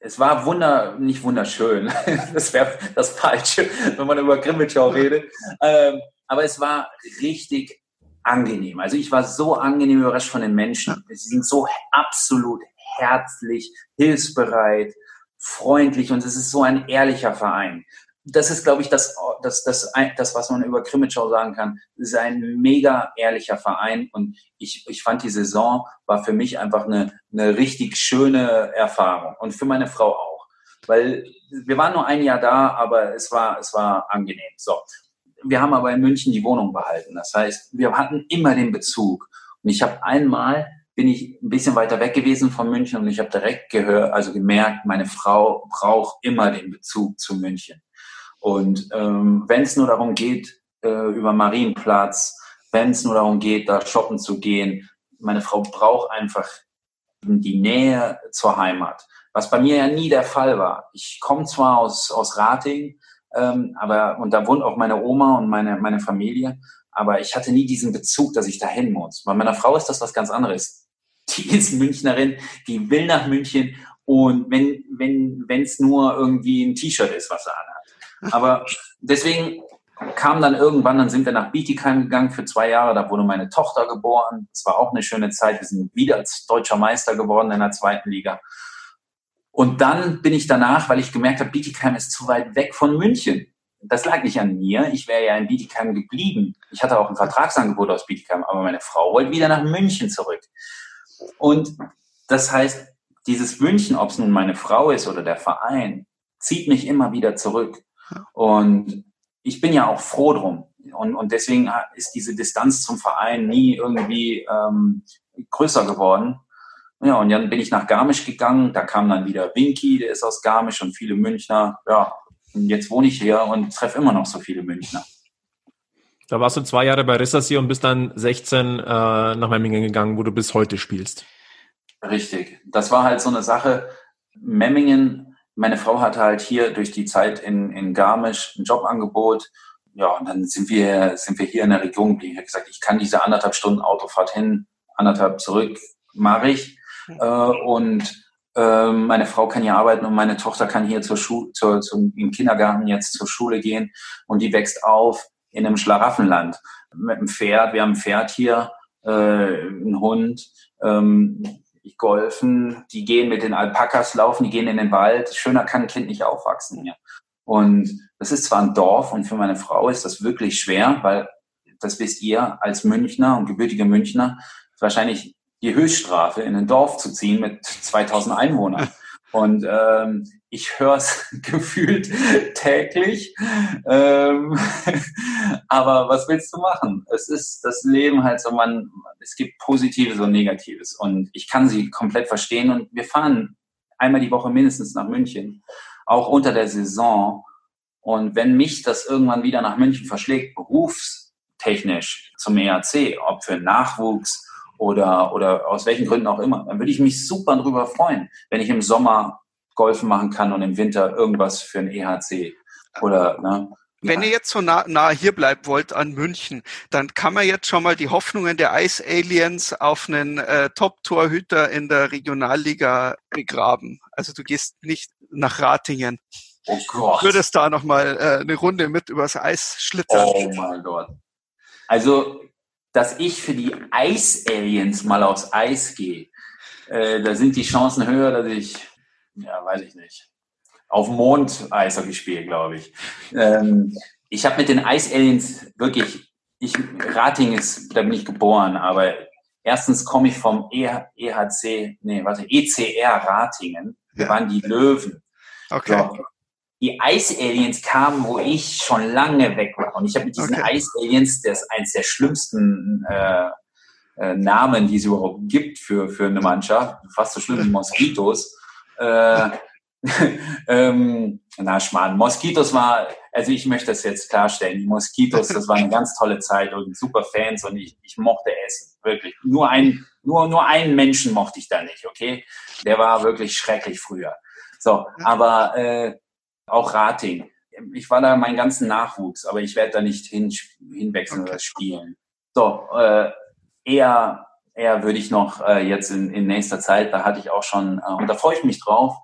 es war wunder, nicht wunderschön. das wäre das Falsche, wenn man über Krimitschau redet. Ähm, aber es war richtig angenehm. Also ich war so angenehm überrascht von den Menschen. Sie sind so absolut herzlich, hilfsbereit, freundlich und es ist so ein ehrlicher Verein. Das ist, glaube ich, das, das, das, das, was man über Krimitschau sagen kann. Es ist ein mega ehrlicher Verein und ich, ich fand die Saison war für mich einfach eine, eine richtig schöne Erfahrung und für meine Frau auch. Weil wir waren nur ein Jahr da, aber es war, es war angenehm. So. Wir haben aber in München die Wohnung behalten. Das heißt, wir hatten immer den Bezug. Und ich habe einmal bin ich ein bisschen weiter weg gewesen von München und ich habe direkt gehört, also gemerkt, meine Frau braucht immer den Bezug zu München. Und ähm, wenn es nur darum geht, äh, über Marienplatz, wenn es nur darum geht, da shoppen zu gehen, meine Frau braucht einfach die Nähe zur Heimat. Was bei mir ja nie der Fall war. Ich komme zwar aus, aus Rating, ähm, aber, und da wohnt auch meine Oma und meine, meine Familie. Aber ich hatte nie diesen Bezug, dass ich dahin muss. Bei meiner Frau ist das was ganz anderes. Die ist Münchnerin, die will nach München und wenn, wenn, wenn es nur irgendwie ein T-Shirt ist, was sie anhat. Aber deswegen kam dann irgendwann, dann sind wir nach Bietigheim gegangen für zwei Jahre, da wurde meine Tochter geboren. Das war auch eine schöne Zeit. Wir sind wieder als deutscher Meister geworden in der zweiten Liga. Und dann bin ich danach, weil ich gemerkt habe, Bietigheim ist zu weit weg von München. Das lag nicht an mir. Ich wäre ja in Bietigheim geblieben. Ich hatte auch ein Vertragsangebot aus Bietigheim, aber meine Frau wollte wieder nach München zurück. Und das heißt, dieses München, ob es nun meine Frau ist oder der Verein, zieht mich immer wieder zurück. Und ich bin ja auch froh drum. Und, und deswegen ist diese Distanz zum Verein nie irgendwie ähm, größer geworden. Ja, und dann bin ich nach Garmisch gegangen. Da kam dann wieder Winky, der ist aus Garmisch und viele Münchner. Ja, und jetzt wohne ich hier und treffe immer noch so viele Münchner. Da warst du zwei Jahre bei Rissassi und bist dann 16 äh, nach Memmingen gegangen, wo du bis heute spielst. Richtig. Das war halt so eine Sache. Memmingen, meine Frau hatte halt hier durch die Zeit in, in Garmisch ein Jobangebot. Ja, und dann sind wir, sind wir hier in der Region geblieben. Ich habe gesagt, ich kann diese anderthalb Stunden Autofahrt hin, anderthalb zurück, mache ich. Äh, und äh, meine Frau kann hier arbeiten und meine Tochter kann hier zur Schule, zur, zum, im Kindergarten jetzt zur Schule gehen und die wächst auf in einem Schlaraffenland mit einem Pferd. Wir haben ein Pferd hier, äh, einen Hund, ähm, golfen, die gehen mit den Alpakas laufen, die gehen in den Wald. Schöner kann ein Kind nicht aufwachsen hier. Und das ist zwar ein Dorf und für meine Frau ist das wirklich schwer, weil das wisst ihr als Münchner und gebürtige Münchner, wahrscheinlich die Höchststrafe, in ein Dorf zu ziehen mit 2000 Einwohnern. Und ähm, ich höre es gefühlt täglich. Ähm, aber was willst du machen? Es ist das Leben halt so, man, es gibt Positives und Negatives. Und ich kann sie komplett verstehen. Und wir fahren einmal die Woche mindestens nach München, auch unter der Saison. Und wenn mich das irgendwann wieder nach München verschlägt, berufstechnisch zum ERC, ob für Nachwuchs oder, oder aus welchen Gründen auch immer, dann würde ich mich super drüber freuen, wenn ich im Sommer Golfen machen kann und im Winter irgendwas für ein EHC oder ne, wenn ihr jetzt so nah, nah hier bleiben wollt an München, dann kann man jetzt schon mal die Hoffnungen der Ice Aliens auf einen äh, Top-Torhüter in der Regionalliga begraben. Also du gehst nicht nach Ratingen. Oh Gott. Du würdest da nochmal äh, eine Runde mit übers Eis schlittern. Oh mein Gott. Also, dass ich für die Ice Aliens mal aufs Eis gehe, äh, da sind die Chancen höher, dass ich, ja, weiß ich nicht, auf Mond Eishockey spiele, glaube ich. Ähm, ich habe mit den Ice Aliens wirklich, ich, Rating ist, da bin ich geboren, aber erstens komme ich vom e, EHC, nee, warte, ECR Ratingen. Ja. waren die Löwen. Okay. So. Die Ice Aliens kamen, wo ich schon lange weg war. Und ich habe mit diesen okay. Ice Aliens, das ist eins der schlimmsten äh, äh, Namen, die es überhaupt gibt für, für eine Mannschaft, fast so schlimm wie Moskitos. Äh, ähm, na, Schmarrn. Moskitos war, also ich möchte das jetzt klarstellen. Die Moskitos, das war eine ganz tolle Zeit und super Fans und ich, ich mochte Essen. Wirklich. Nur ein, nur, nur einen Menschen mochte ich da nicht, okay? Der war wirklich schrecklich früher. So, aber äh, auch Rating. Ich war da meinen ganzen Nachwuchs, aber ich werde da nicht hin, hinwechseln okay. oder spielen. So, äh, eher, eher würde ich noch äh, jetzt in, in nächster Zeit, da hatte ich auch schon, äh, und da freue ich mich drauf,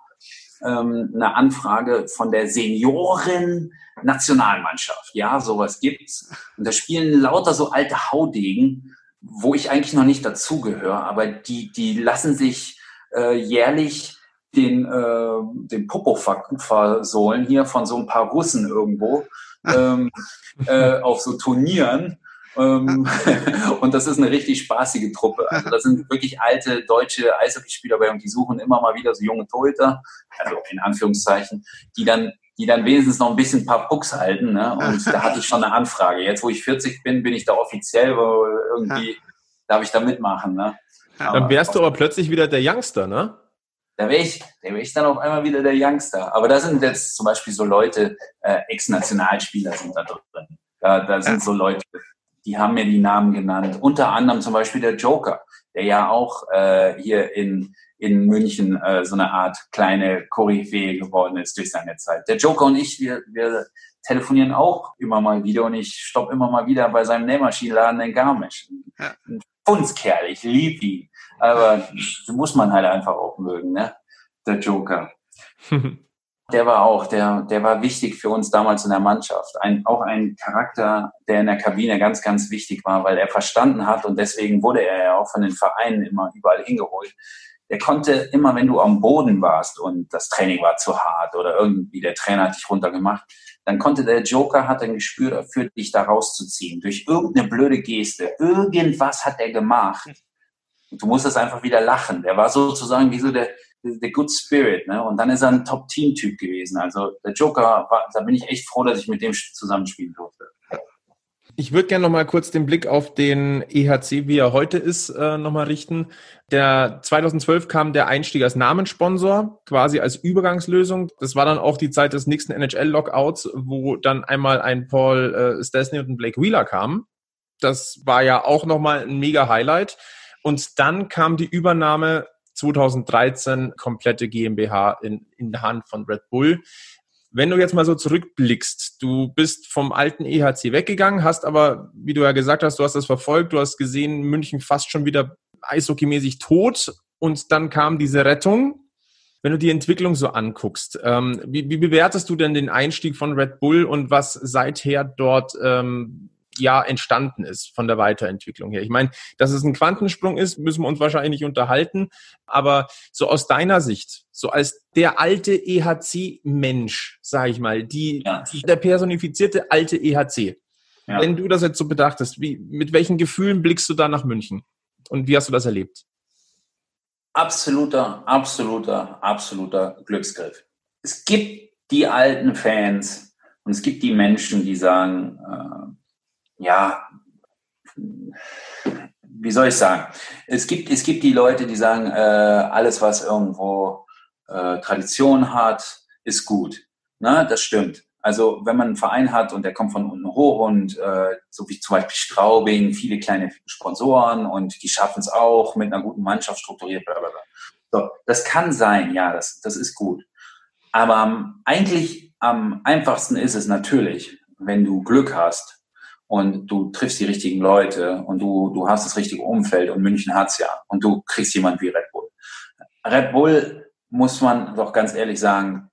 ähm, eine Anfrage von der Senioren-Nationalmannschaft. Ja, sowas gibt's. Und da spielen lauter so alte Haudegen, wo ich eigentlich noch nicht dazugehöre, aber die, die lassen sich äh, jährlich den, äh, den Popo versohlen hier von so ein paar Russen irgendwo ähm, äh, auf so Turnieren. Ähm, und das ist eine richtig spaßige Truppe. Also das sind wirklich alte deutsche Eishockeyspieler bei und die suchen immer mal wieder so junge Torhüter, also in Anführungszeichen, die dann die dann wenigstens noch ein bisschen ein paar Pucks halten. Ne? Und da hatte ich schon eine Anfrage. Jetzt, wo ich 40 bin, bin ich da offiziell, wo irgendwie darf ich da mitmachen. Ne? Aber dann wärst du aber plötzlich wieder der Youngster, ne? Da wäre ich, da wäre ich dann auf einmal wieder der Youngster. Aber da sind jetzt zum Beispiel so Leute, äh, Ex-Nationalspieler sind da drin. Da, da sind so Leute, die haben mir die Namen genannt. Unter anderem zum Beispiel der Joker, der ja auch äh, hier in, in München äh, so eine Art kleine Koryphäe geworden ist durch seine Zeit. Der Joker und ich, wir, wir telefonieren auch immer mal wieder und ich stopp immer mal wieder bei seinem Nähmaschinenladen in Garmisch. Ein Fundskerl, ich lieb ihn. Aber muss man halt einfach auch mögen, ne? Der Joker. der war auch, der, der war wichtig für uns damals in der Mannschaft. Ein, auch ein Charakter, der in der Kabine ganz, ganz wichtig war, weil er verstanden hat und deswegen wurde er ja auch von den Vereinen immer überall hingeholt. Der konnte immer, wenn du am Boden warst und das Training war zu hart oder irgendwie der Trainer hat dich runtergemacht, dann konnte der Joker, hat ein Gespür dafür, dich da rauszuziehen. Durch irgendeine blöde Geste. Irgendwas hat er gemacht. Du musstest einfach wieder lachen. Der war sozusagen wie so der, der Good Spirit, ne? Und dann ist er ein Top-Team-Typ gewesen. Also der Joker, war, da bin ich echt froh, dass ich mit dem zusammenspielen durfte. Ich würde gerne noch mal kurz den Blick auf den EHC, wie er heute ist, äh, noch mal richten. Der 2012 kam der Einstieg als Namenssponsor, quasi als Übergangslösung. Das war dann auch die Zeit des nächsten NHL-Lockouts, wo dann einmal ein Paul äh, Stesny und ein Blake Wheeler kamen. Das war ja auch noch mal ein mega Highlight. Und dann kam die Übernahme 2013 komplette GmbH in, in der Hand von Red Bull. Wenn du jetzt mal so zurückblickst, du bist vom alten EHC weggegangen, hast aber, wie du ja gesagt hast, du hast das verfolgt, du hast gesehen, München fast schon wieder eishockeymäßig tot und dann kam diese Rettung. Wenn du die Entwicklung so anguckst, ähm, wie, wie bewertest du denn den Einstieg von Red Bull und was seither dort ähm, ja entstanden ist von der Weiterentwicklung her. Ich meine, dass es ein Quantensprung ist, müssen wir uns wahrscheinlich nicht unterhalten, aber so aus deiner Sicht, so als der alte EHC-Mensch, sage ich mal, die, ja. der personifizierte alte EHC, ja. wenn du das jetzt so bedachtest, wie, mit welchen Gefühlen blickst du da nach München und wie hast du das erlebt? absoluter, absoluter, absoluter Glücksgriff. Es gibt die alten Fans und es gibt die Menschen, die sagen, äh, ja, wie soll ich sagen? Es gibt, es gibt die Leute, die sagen, äh, alles, was irgendwo äh, Tradition hat, ist gut. Na, das stimmt. Also wenn man einen Verein hat und der kommt von unten hoch und äh, so wie zum Beispiel Straubing, viele kleine Sponsoren und die schaffen es auch mit einer guten Mannschaft strukturiert, bla bla bla. So, das kann sein, ja, das, das ist gut. Aber ähm, eigentlich am einfachsten ist es natürlich, wenn du Glück hast und du triffst die richtigen Leute und du, du hast das richtige Umfeld und München hat's ja und du kriegst jemand wie Red Bull. Red Bull muss man doch ganz ehrlich sagen,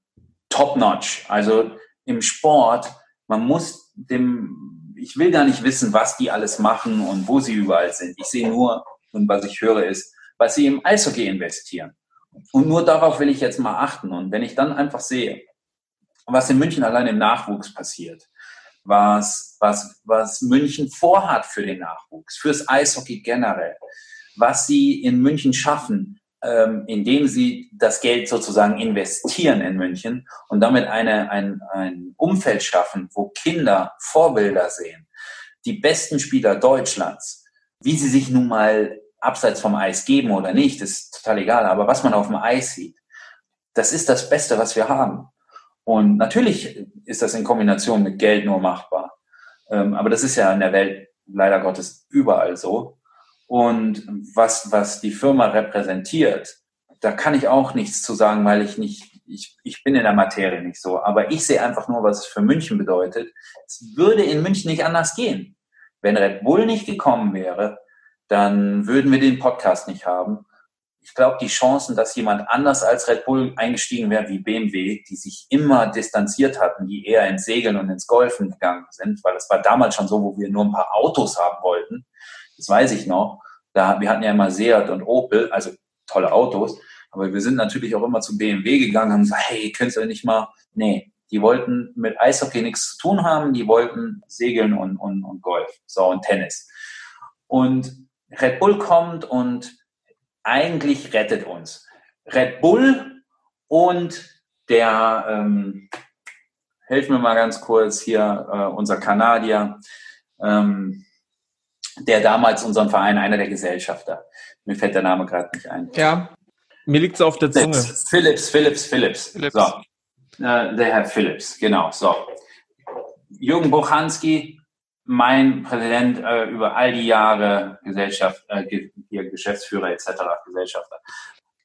top notch. Also im Sport, man muss dem, ich will gar nicht wissen, was die alles machen und wo sie überall sind. Ich sehe nur, und was ich höre ist, was sie im Eishockey investieren. Und nur darauf will ich jetzt mal achten. Und wenn ich dann einfach sehe, was in München allein im Nachwuchs passiert, was, was, was München vorhat für den Nachwuchs, fürs Eishockey generell, was sie in München schaffen, ähm, indem sie das Geld sozusagen investieren in München und damit eine, ein, ein Umfeld schaffen, wo Kinder Vorbilder sehen, die besten Spieler Deutschlands, wie sie sich nun mal abseits vom Eis geben oder nicht, ist total egal, aber was man auf dem Eis sieht, das ist das Beste, was wir haben. Und natürlich ist das in Kombination mit Geld nur machbar. Ähm, aber das ist ja in der Welt leider Gottes überall so. Und was, was die Firma repräsentiert, da kann ich auch nichts zu sagen, weil ich nicht, ich, ich bin in der Materie nicht so. Aber ich sehe einfach nur, was es für München bedeutet. Es würde in München nicht anders gehen. Wenn Red Bull nicht gekommen wäre, dann würden wir den Podcast nicht haben ich glaube, die Chancen, dass jemand anders als Red Bull eingestiegen wäre wie BMW, die sich immer distanziert hatten, die eher ins Segeln und ins Golfen gegangen sind, weil es war damals schon so, wo wir nur ein paar Autos haben wollten. Das weiß ich noch. Da, wir hatten ja immer Seat und Opel, also tolle Autos. Aber wir sind natürlich auch immer zu BMW gegangen und gesagt, hey, könntest du nicht mal, nee, die wollten mit Eishockey nichts zu tun haben, die wollten Segeln und, und, und Golf, so und Tennis. Und Red Bull kommt und eigentlich rettet uns. Red Bull und der, ähm, helf mir mal ganz kurz hier, äh, unser Kanadier, ähm, der damals unseren Verein, einer der Gesellschafter. Mir fällt der Name gerade nicht ein. Ja, mir liegt es auf der Zunge. Philips, Philips, Philips. Philips. So. Äh, der Herr Philips, genau. So. Jürgen Buchanski, mein Präsident äh, über all die Jahre Gesellschaft, äh, Geschäftsführer etc., Gesellschafter.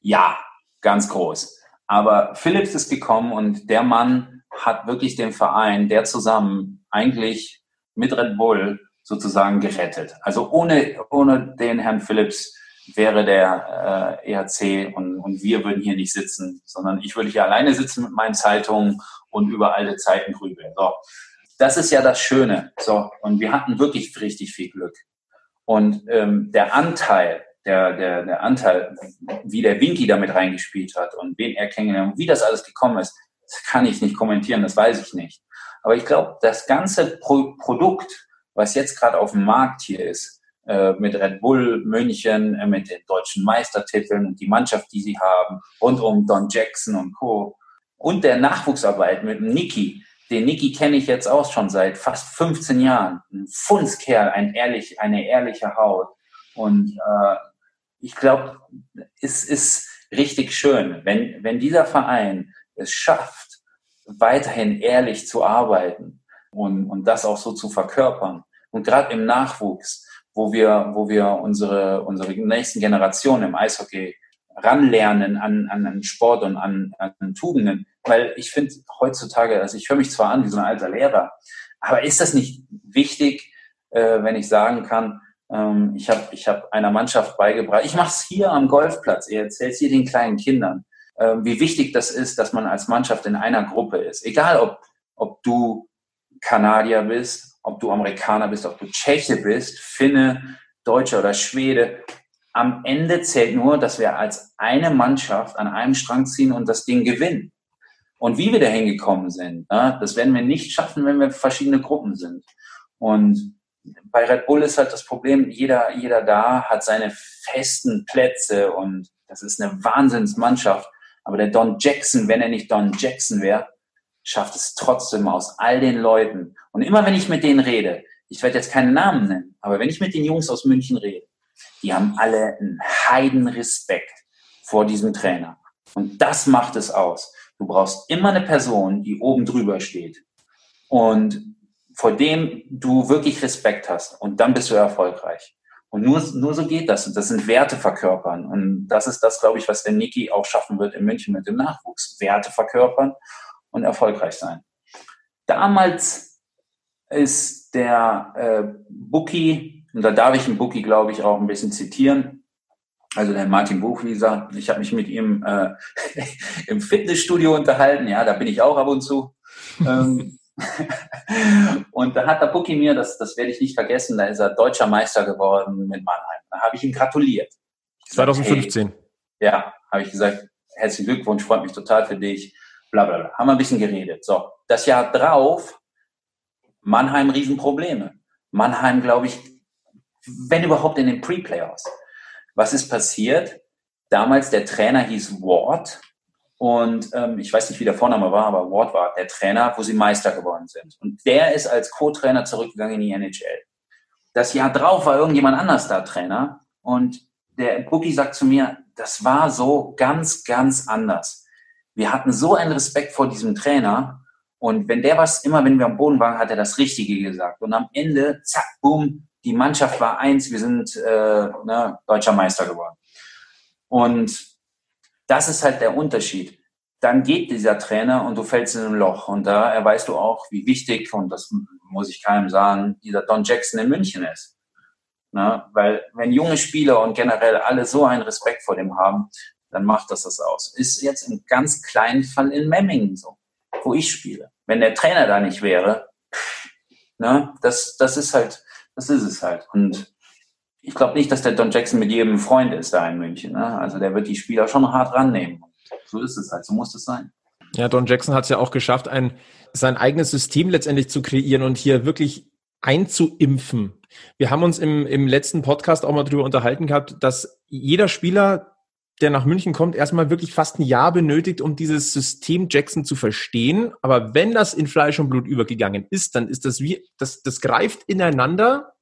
Ja, ganz groß. Aber Philips ist gekommen und der Mann hat wirklich den Verein, der zusammen eigentlich mit Red Bull sozusagen gerettet. Also ohne, ohne den Herrn Philips wäre der äh, ERC und, und wir würden hier nicht sitzen, sondern ich würde hier alleine sitzen mit meinen Zeitungen und über alte Zeiten grübeln. So das ist ja das Schöne. So, und wir hatten wirklich richtig viel Glück. Und ähm, der Anteil, der, der, der Anteil, wie der Winky damit reingespielt hat und wen er kennengelernt und wie das alles gekommen ist, das kann ich nicht kommentieren, das weiß ich nicht. Aber ich glaube, das ganze Pro Produkt, was jetzt gerade auf dem Markt hier ist, äh, mit Red Bull München, äh, mit den deutschen Meistertiteln und die Mannschaft, die sie haben, rund um Don Jackson und Co. Und der Nachwuchsarbeit mit Niki, den Niki kenne ich jetzt auch schon seit fast 15 Jahren. Ein Fundskerl, ein ehrlich, eine ehrliche Haut. Und äh, ich glaube, es ist richtig schön, wenn, wenn dieser Verein es schafft, weiterhin ehrlich zu arbeiten und, und das auch so zu verkörpern. Und gerade im Nachwuchs, wo wir, wo wir unsere, unsere nächsten Generationen im Eishockey ranlernen an, an, an Sport und an, an Tugenden. Weil ich finde heutzutage, also ich höre mich zwar an wie so ein alter Lehrer, aber ist das nicht wichtig, äh, wenn ich sagen kann, ähm, ich habe ich hab einer Mannschaft beigebracht, ich mache es hier am Golfplatz, ihr erzählt hier den kleinen Kindern, äh, wie wichtig das ist, dass man als Mannschaft in einer Gruppe ist. Egal, ob, ob du Kanadier bist, ob du Amerikaner bist, ob du Tscheche bist, Finne, Deutscher oder Schwede, am Ende zählt nur, dass wir als eine Mannschaft an einem Strang ziehen und das Ding gewinnen. Und wie wir da hingekommen sind, ne, das werden wir nicht schaffen, wenn wir verschiedene Gruppen sind. Und bei Red Bull ist halt das Problem, jeder, jeder da hat seine festen Plätze und Das ist eine Wahnsinnsmannschaft. Aber der Don Jackson, wenn er nicht Don Jackson wäre, schafft es trotzdem aus all den Leuten. Und immer wenn ich mit denen rede, ich werde jetzt keinen Namen nennen, aber wenn ich mit den Jungs aus München rede, die haben alle einen Heidenrespekt vor diesem Trainer. Und das macht es aus. Du brauchst immer eine Person, die oben drüber steht und vor dem du wirklich Respekt hast. Und dann bist du erfolgreich. Und nur, nur so geht das. Und das sind Werte verkörpern. Und das ist das, glaube ich, was der Niki auch schaffen wird in München mit dem Nachwuchs. Werte verkörpern und erfolgreich sein. Damals ist der äh, Bookie, und da darf ich den Bookie, glaube ich, auch ein bisschen zitieren, also der Martin Buchwieser, ich habe mich mit ihm äh, im Fitnessstudio unterhalten, ja, da bin ich auch ab und zu. Ähm, und da hat der Bookie mir, das, das werde ich nicht vergessen, da ist er deutscher Meister geworden mit Mannheim. Da habe ich ihm gratuliert. Gesagt, 2015. Hey, ja, habe ich gesagt, herzlichen Glückwunsch, freut mich total für dich. Bla bla bla. Haben wir ein bisschen geredet. So, das Jahr drauf, Mannheim Riesenprobleme. Mannheim, glaube ich, wenn überhaupt in den Pre-Playoffs. Was ist passiert? Damals der Trainer hieß Ward und ähm, ich weiß nicht, wie der Vorname war, aber Ward war der Trainer, wo sie Meister geworden sind. Und der ist als Co-Trainer zurückgegangen in die NHL. Das Jahr drauf war irgendjemand anders da Trainer. Und der Bookie sagt zu mir, das war so ganz, ganz anders. Wir hatten so einen Respekt vor diesem Trainer. Und wenn der was, immer wenn wir am Boden waren, hat er das Richtige gesagt. Und am Ende, zack, boom, die Mannschaft war eins, wir sind äh, ne, deutscher Meister geworden. Und das ist halt der Unterschied. Dann geht dieser Trainer und du fällst in ein Loch. Und da erweist du auch, wie wichtig, und das muss ich keinem sagen, dieser Don Jackson in München ist. Na, weil wenn junge Spieler und generell alle so einen Respekt vor dem haben, dann macht das das aus. Ist jetzt im ganz kleinen Fall in Memmingen so, wo ich spiele. Wenn der Trainer da nicht wäre, na, das, das ist halt, das ist es halt. Und ich glaube nicht, dass der Don Jackson mit jedem Freund ist da in München. Ne? Also der wird die Spieler schon hart rannehmen. So ist es halt, so muss es sein. Ja, Don Jackson hat es ja auch geschafft, ein, sein eigenes System letztendlich zu kreieren und hier wirklich einzuimpfen. Wir haben uns im, im letzten Podcast auch mal darüber unterhalten gehabt, dass jeder Spieler, der nach München kommt, erstmal wirklich fast ein Jahr benötigt, um dieses System Jackson zu verstehen. Aber wenn das in Fleisch und Blut übergegangen ist, dann ist das wie, das, das greift ineinander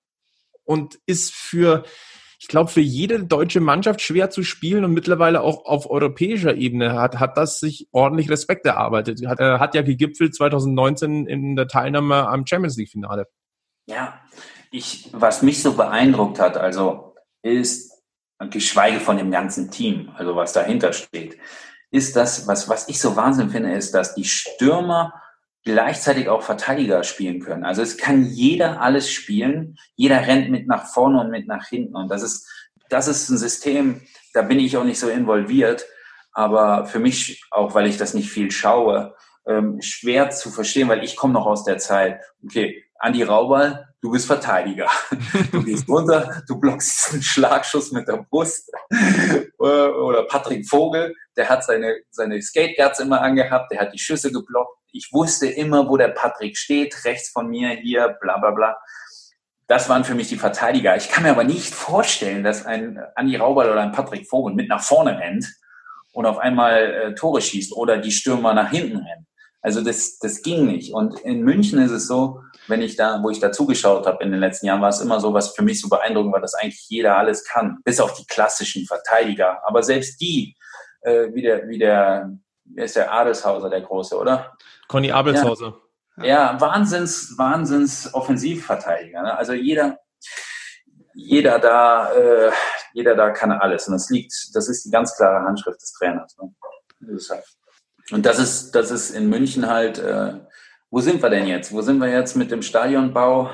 und ist für, ich glaube, für jede deutsche Mannschaft schwer zu spielen und mittlerweile auch auf europäischer Ebene hat, hat das sich ordentlich Respekt erarbeitet. Hat, hat ja gegipfelt 2019 in der Teilnahme am Champions League Finale. Ja, ich, was mich so beeindruckt hat, also ist, geschweige von dem ganzen Team, also was dahinter steht, ist das, was, was ich so Wahnsinn finde, ist, dass die Stürmer gleichzeitig auch Verteidiger spielen können. Also es kann jeder alles spielen. Jeder rennt mit nach vorne und mit nach hinten. Und das ist, das ist ein System, da bin ich auch nicht so involviert. Aber für mich, auch weil ich das nicht viel schaue, ähm, schwer zu verstehen, weil ich komme noch aus der Zeit. Okay, Andi Raubal, du bist Verteidiger. Du gehst runter, du blockst einen Schlagschuss mit der Brust. Oder Patrick Vogel, der hat seine, seine Skateguards immer angehabt, der hat die Schüsse geblockt ich wusste immer, wo der Patrick steht, rechts von mir, hier, bla bla bla. Das waren für mich die Verteidiger. Ich kann mir aber nicht vorstellen, dass ein Andi Rauber oder ein Patrick Vogel mit nach vorne rennt und auf einmal äh, Tore schießt oder die Stürmer nach hinten rennen. Also das, das ging nicht. Und in München ist es so, wenn ich da, wo ich da zugeschaut habe in den letzten Jahren, war es immer so, was für mich so beeindruckend war, dass eigentlich jeder alles kann, bis auf die klassischen Verteidiger. Aber selbst die, äh, wie der, wie der, wer ist der Adelshauser, der Große, oder? Conny Abelshauser. Ja, ja Wahnsinns, Wahnsinns Offensivverteidiger. Ne? Also jeder, jeder da, äh, jeder da kann alles. Und das liegt, das ist die ganz klare Handschrift des Trainers. Ne? Halt und das ist, das ist in München halt, äh, wo sind wir denn jetzt? Wo sind wir jetzt mit dem Stadionbau?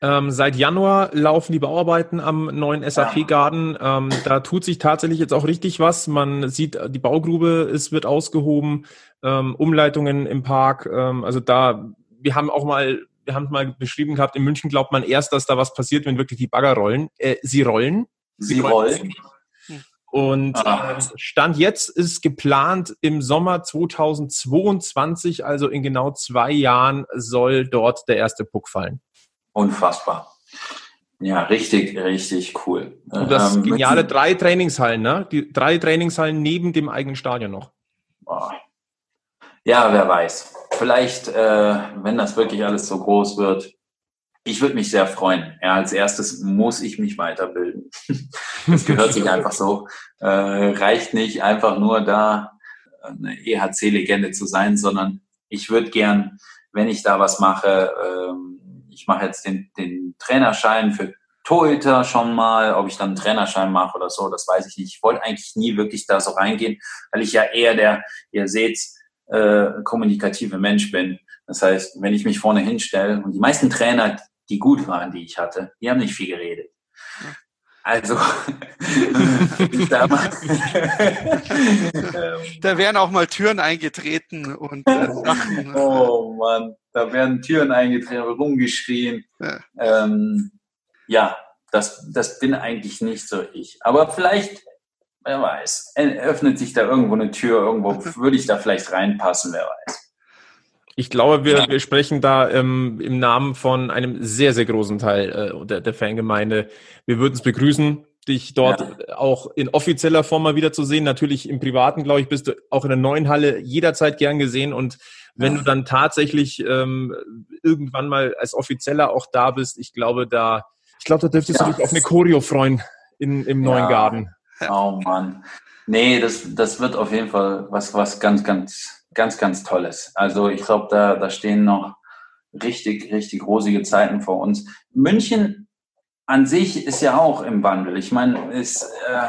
Ähm, seit Januar laufen die Bauarbeiten am neuen SAP-Garten. Ähm, da tut sich tatsächlich jetzt auch richtig was. Man sieht, die Baugrube es wird ausgehoben, ähm, Umleitungen im Park. Ähm, also da, wir haben auch mal, wir haben mal beschrieben gehabt, in München glaubt man erst, dass da was passiert, wenn wirklich die Bagger rollen. Äh, sie rollen. Sie, sie rollen. Und äh, Stand jetzt ist geplant, im Sommer 2022, also in genau zwei Jahren, soll dort der erste Puck fallen. Unfassbar. Ja, richtig, richtig cool. Und das ähm, geniale drei Trainingshallen, ne? Die drei Trainingshallen neben dem eigenen Stadion noch. Ja, wer weiß. Vielleicht, äh, wenn das wirklich alles so groß wird, ich würde mich sehr freuen. Ja, als erstes muss ich mich weiterbilden. Das gehört sich einfach so. Äh, reicht nicht einfach nur da eine EHC-Legende zu sein, sondern ich würde gern, wenn ich da was mache, ähm, ich mache jetzt den, den Trainerschein für Torhüter schon mal, ob ich dann einen Trainerschein mache oder so, das weiß ich nicht. Ich wollte eigentlich nie wirklich da so reingehen, weil ich ja eher der, ihr seht, äh, kommunikative Mensch bin. Das heißt, wenn ich mich vorne hinstelle und die meisten Trainer, die gut waren, die ich hatte, die haben nicht viel geredet. Also, da, da wären auch mal Türen eingetreten und äh, Sachen. Oh Mann, da werden Türen eingetreten, rumgeschrien. Ja, ähm, ja das, das bin eigentlich nicht so ich. Aber vielleicht, wer weiß, öffnet sich da irgendwo eine Tür, irgendwo würde ich da vielleicht reinpassen, wer weiß. Ich glaube, wir, wir sprechen da ähm, im Namen von einem sehr, sehr großen Teil äh, der, der Fangemeinde. Wir würden es begrüßen, dich dort ja. auch in offizieller Form mal wieder zu sehen. Natürlich im Privaten, glaube ich, bist du auch in der neuen Halle jederzeit gern gesehen. Und wenn ja. du dann tatsächlich ähm, irgendwann mal als Offizieller auch da bist, ich glaube, da, ich glaube, da dürftest ja. du dich auf eine Choreo freuen in, im neuen Garten. Oh Mann. Nee, das, das wird auf jeden Fall was, was ganz, ganz ganz, ganz Tolles. Also ich glaube, da, da stehen noch richtig, richtig rosige Zeiten vor uns. München an sich ist ja auch im Wandel. Ich meine, ist, äh,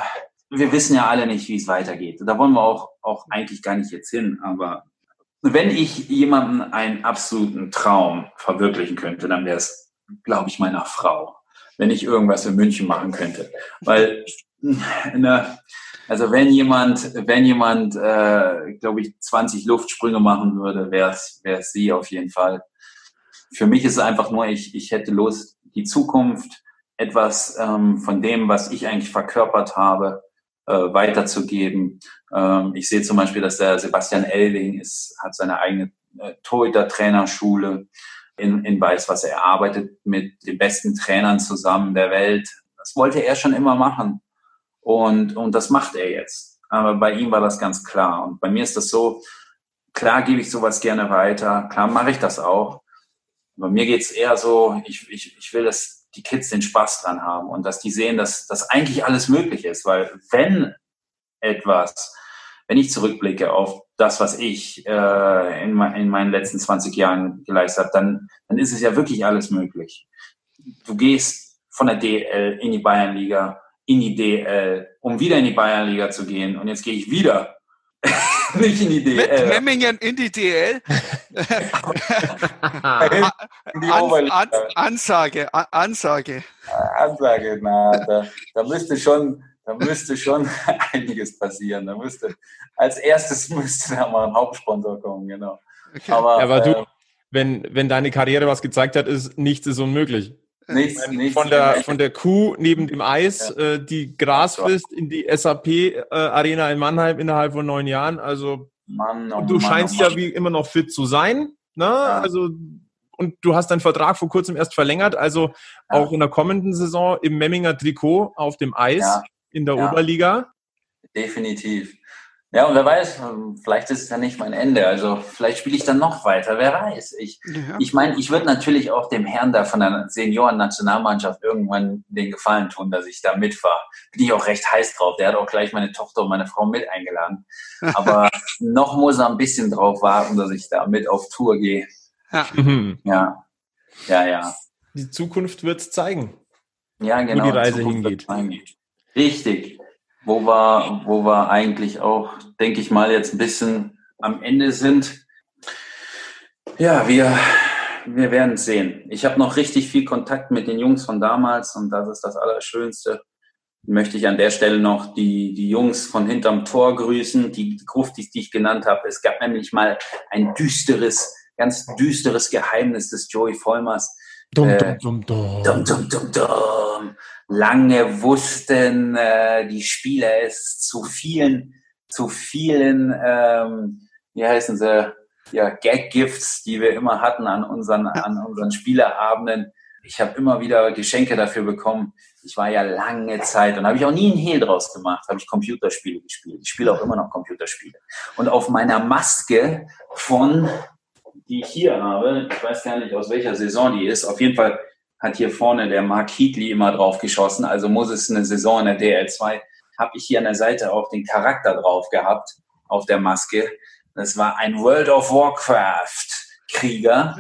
wir wissen ja alle nicht, wie es weitergeht. Da wollen wir auch, auch eigentlich gar nicht jetzt hin. Aber wenn ich jemanden einen absoluten Traum verwirklichen könnte, dann wäre es, glaube ich, meiner Frau. Wenn ich irgendwas in München machen könnte. Weil eine, also wenn jemand, wenn jemand, äh, glaube ich, 20 Luftsprünge machen würde, wäre es wäre es sie auf jeden Fall. Für mich ist es einfach nur, ich, ich hätte Lust, die Zukunft, etwas ähm, von dem, was ich eigentlich verkörpert habe, äh, weiterzugeben. Ähm, ich sehe zum Beispiel, dass der Sebastian Elding ist, hat seine eigene äh, Torhüter-Trainerschule in, in Weiß, was er arbeitet mit den besten Trainern zusammen der Welt. Das wollte er schon immer machen. Und, und das macht er jetzt. Aber bei ihm war das ganz klar. Und bei mir ist das so, klar gebe ich sowas gerne weiter, klar mache ich das auch. Bei mir geht's eher so, ich, ich, ich will, dass die Kids den Spaß dran haben und dass die sehen, dass das eigentlich alles möglich ist. Weil wenn etwas, wenn ich zurückblicke auf das, was ich äh, in, in meinen letzten 20 Jahren geleistet habe, dann, dann ist es ja wirklich alles möglich. Du gehst von der DL in die Bayernliga, in die DL, um wieder in die Bayernliga zu gehen. Und jetzt gehe ich wieder. Nicht in die DL. Mit Memmingen in die DL. in die an, an, Ansage, an, Ansage. Ansage, na, da, da müsste schon, da müsste schon einiges passieren. Da müsste, als erstes müsste da mal ein Hauptsponsor kommen, genau. Okay. Aber, Aber du, äh, wenn, wenn deine Karriere was gezeigt hat, ist nichts ist unmöglich. Nichts, nichts von, der, von der Kuh neben dem Eis, ja. äh, die Gras frisst, in die SAP-Arena äh, in Mannheim innerhalb von neun Jahren. Also Mann, oh du Mann, scheinst oh ja wie immer noch fit zu sein. Ne? Ja. Also und du hast deinen Vertrag vor kurzem erst verlängert, also ja. auch in der kommenden Saison im Memminger Trikot auf dem Eis in der Oberliga. Definitiv. Ja, und wer weiß, vielleicht ist es ja nicht mein Ende. Also vielleicht spiele ich dann noch weiter, wer weiß. Ich ja. ich, mein, ich würde natürlich auch dem Herrn da von der Senioren-Nationalmannschaft irgendwann den Gefallen tun, dass ich da mitfahre. Bin ich auch recht heiß drauf. Der hat auch gleich meine Tochter und meine Frau mit eingeladen. Aber noch muss er ein bisschen drauf warten, dass ich da mit auf Tour gehe. Ja. ja. Ja, ja. Die Zukunft wird zeigen. Ja, genau. Wo die Reise hingeht. Richtig wo wir, wo wir eigentlich auch, denke ich mal, jetzt ein bisschen am Ende sind. Ja, wir, wir werden sehen. Ich habe noch richtig viel Kontakt mit den Jungs von damals und das ist das Allerschönste. Möchte ich an der Stelle noch die, die Jungs von hinterm Tor grüßen, die Gruftis, die ich genannt habe. Es gab nämlich mal ein düsteres, ganz düsteres Geheimnis des Joey Vollmers. Dum, dum, dum, dum. Dum, dum, dum, dum lange wussten äh, die Spieler es zu vielen, zu vielen, ähm, wie heißen sie, ja, Gag-Gifts, die wir immer hatten an unseren, an unseren Spielerabenden, ich habe immer wieder Geschenke dafür bekommen. Ich war ja lange Zeit und habe ich auch nie einen Hehl draus gemacht, habe ich Computerspiele gespielt. Ich spiele auch immer noch Computerspiele. Und auf meiner Maske von, die ich hier habe, ich weiß gar nicht aus welcher Saison die ist, auf jeden Fall hat hier vorne der Mark Heatley immer drauf geschossen, also muss es eine Saison in der DL2, habe ich hier an der Seite auch den Charakter drauf gehabt, auf der Maske. Das war ein World of Warcraft Krieger.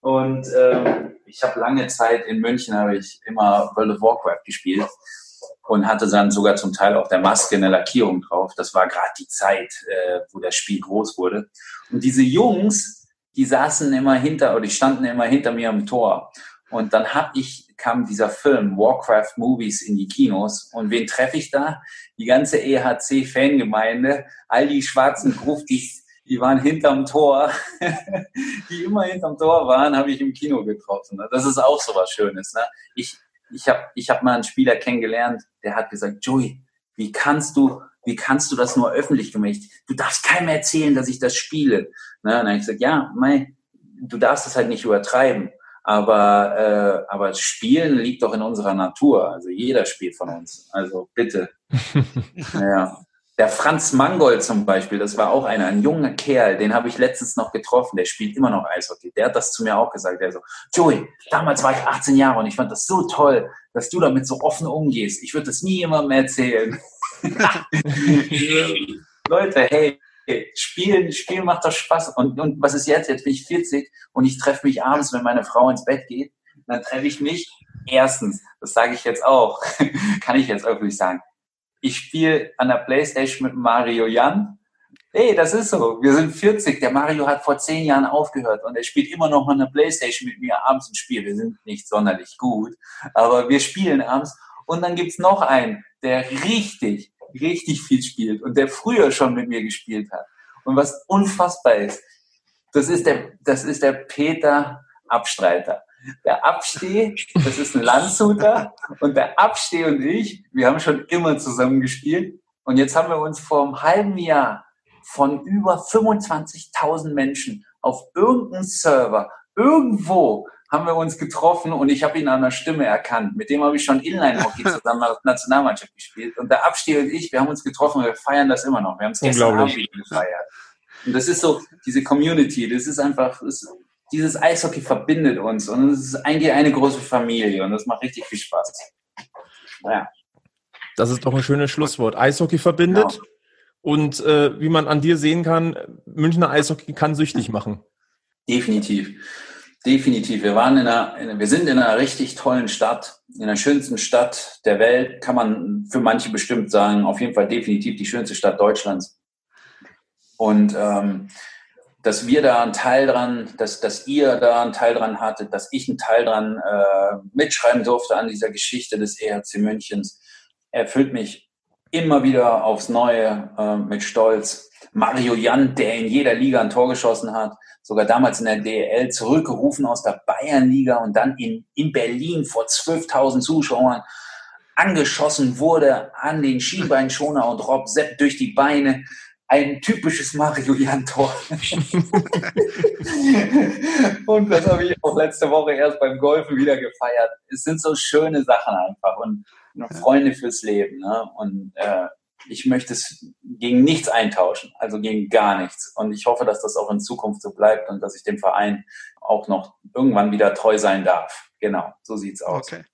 Und ähm, ich habe lange Zeit in München habe ich immer World of Warcraft gespielt und hatte dann sogar zum Teil auf der Maske eine Lackierung drauf. Das war gerade die Zeit, äh, wo das Spiel groß wurde. Und diese Jungs, die saßen immer hinter oder die standen immer hinter mir am Tor. Und dann hab ich, kam dieser Film Warcraft Movies in die Kinos. Und wen treffe ich da? Die ganze EHC-Fangemeinde, all die schwarzen Gruftis, die waren hinterm Tor, die immer hinterm Tor waren, habe ich im Kino getroffen. Das ist auch so was Schönes. Ne? Ich, ich habe ich hab mal einen Spieler kennengelernt, der hat gesagt, Joey, wie kannst du, wie kannst du das nur öffentlich gemacht? Du darfst keinem erzählen, dass ich das spiele. Ne? Und dann habe ich gesagt, ja, mei, du darfst es halt nicht übertreiben. Aber, äh, aber Spielen liegt doch in unserer Natur. Also jeder spielt von uns. Also bitte. ja. Der Franz Mangold zum Beispiel, das war auch einer, ein junger Kerl, den habe ich letztens noch getroffen, der spielt immer noch Eishockey. Der hat das zu mir auch gesagt. Der so, Joey, damals war ich 18 Jahre und ich fand das so toll, dass du damit so offen umgehst. Ich würde das nie jemandem erzählen. Leute, hey, Spielen, Spielen macht doch Spaß. Und, und was ist jetzt? Jetzt bin ich 40 und ich treffe mich abends, wenn meine Frau ins Bett geht. Dann treffe ich mich. Erstens, das sage ich jetzt auch, kann ich jetzt öffentlich sagen, ich spiele an der Playstation mit Mario Jan. Hey, das ist so. Wir sind 40. Der Mario hat vor zehn Jahren aufgehört und er spielt immer noch an der Playstation mit mir abends ein Spiel. Wir sind nicht sonderlich gut, aber wir spielen abends. Und dann gibt's noch einen, der richtig, richtig viel spielt und der früher schon mit mir gespielt hat. Und was unfassbar ist, das ist der, das ist der Peter Abstreiter. Der Absteh, das ist ein Landshuter und der Absteh und ich, wir haben schon immer zusammen gespielt und jetzt haben wir uns vor einem halben Jahr von über 25.000 Menschen auf irgendeinem Server irgendwo haben wir uns getroffen und ich habe ihn an der Stimme erkannt. Mit dem habe ich schon Inline-Hockey zusammen in der Nationalmannschaft gespielt. Und der Absteh und ich, wir haben uns getroffen und wir feiern das immer noch. Wir haben es gestern Abend gefeiert. Und das ist so, diese Community, das ist einfach, das dieses Eishockey verbindet uns und es ist eigentlich eine große Familie und das macht richtig viel Spaß. Ja. Das ist doch ein schönes Schlusswort. Eishockey verbindet genau. und äh, wie man an dir sehen kann, Münchner Eishockey kann süchtig machen. Definitiv. Definitiv. Wir waren in einer, wir sind in einer richtig tollen Stadt, in der schönsten Stadt der Welt, kann man für manche bestimmt sagen. Auf jeden Fall definitiv die schönste Stadt Deutschlands. Und ähm, dass wir da einen Teil dran, dass, dass ihr da einen Teil dran hattet, dass ich einen Teil dran äh, mitschreiben durfte an dieser Geschichte des EHC Münchens, erfüllt mich immer wieder aufs Neue äh, mit Stolz. Mario Jan, der in jeder Liga ein Tor geschossen hat, sogar damals in der DL zurückgerufen aus der Bayernliga und dann in, in Berlin vor 12.000 Zuschauern angeschossen wurde an den Schienbeinschoner und Rob Sepp durch die Beine ein typisches Mario Jan-Tor. und das habe ich auch letzte Woche erst beim Golfen wieder gefeiert. Es sind so schöne Sachen einfach und Freunde fürs Leben. Ne? Und äh, ich möchte es gegen nichts eintauschen, also gegen gar nichts. Und ich hoffe, dass das auch in Zukunft so bleibt und dass ich dem Verein auch noch irgendwann wieder treu sein darf. Genau, so sieht's aus. Okay.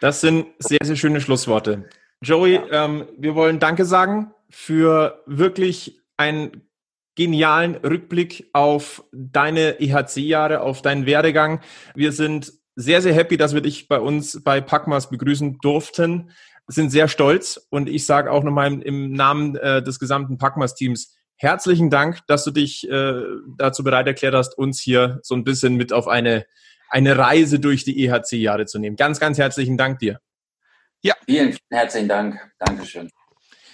Das sind sehr, sehr schöne Schlussworte. Joey, ja. ähm, wir wollen Danke sagen für wirklich einen genialen Rückblick auf deine EHC-Jahre, auf deinen Werdegang. Wir sind sehr, sehr happy, dass wir dich bei uns bei Packmas begrüßen durften. Sind sehr stolz und ich sage auch nochmal im, im Namen äh, des gesamten Packmas-Teams herzlichen Dank, dass du dich äh, dazu bereit erklärt hast, uns hier so ein bisschen mit auf eine, eine Reise durch die EHC-Jahre zu nehmen. Ganz, ganz herzlichen Dank dir. Ja. Vielen, vielen herzlichen Dank. Dankeschön.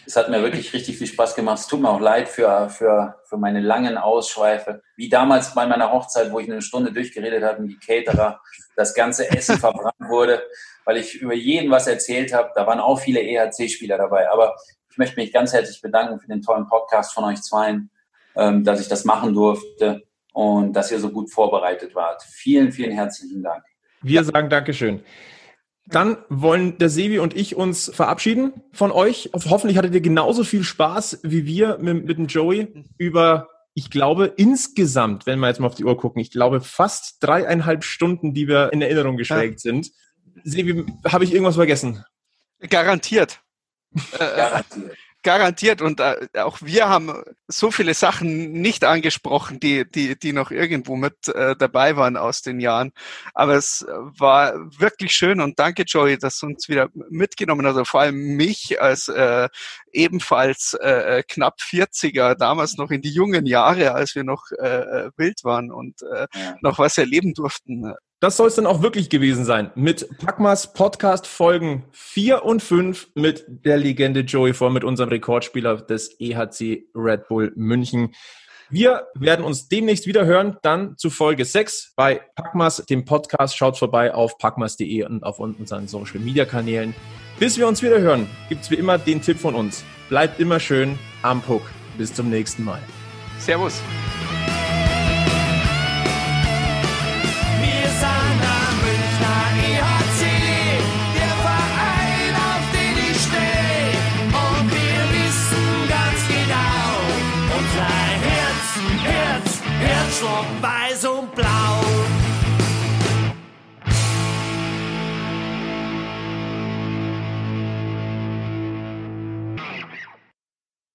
Es hat mir wirklich richtig viel Spaß gemacht. Es tut mir auch leid für, für, für meine langen Ausschweife. Wie damals bei meiner Hochzeit, wo ich eine Stunde durchgeredet habe und die Caterer das ganze Essen verbrannt wurde, weil ich über jeden was erzählt habe. Da waren auch viele EHC-Spieler dabei. Aber ich möchte mich ganz herzlich bedanken für den tollen Podcast von euch zweien, ähm, dass ich das machen durfte und dass ihr so gut vorbereitet wart. Vielen, vielen herzlichen Dank. Wir sagen Dankeschön. Dann wollen der Sevi und ich uns verabschieden von euch. Hoffentlich hattet ihr genauso viel Spaß wie wir mit, mit dem Joey über, ich glaube, insgesamt, wenn wir jetzt mal auf die Uhr gucken, ich glaube fast dreieinhalb Stunden, die wir in Erinnerung geschwelgt ja. sind. Sevi, habe ich irgendwas vergessen? Garantiert. Garantiert garantiert. Und äh, auch wir haben so viele Sachen nicht angesprochen, die, die, die noch irgendwo mit äh, dabei waren aus den Jahren. Aber es war wirklich schön und danke, Joey, dass du uns wieder mitgenommen hast. Also vor allem mich als äh, ebenfalls äh, äh knapp 40er, damals noch in die jungen Jahre, als wir noch äh, äh wild waren und äh, ja. noch was erleben durften. Das soll es dann auch wirklich gewesen sein. Mit Packmas Podcast Folgen 4 und 5 mit der Legende Joey vor, mit unserem Rekordspieler des EHC Red Bull München. Wir werden uns demnächst wieder hören, dann zu Folge 6 bei Packmas, dem Podcast. Schaut vorbei auf packmas.de und auf unseren Social Media Kanälen. Bis wir uns wieder hören, gibt's wie immer den Tipp von uns. Bleibt immer schön am Puck. Bis zum nächsten Mal. Servus.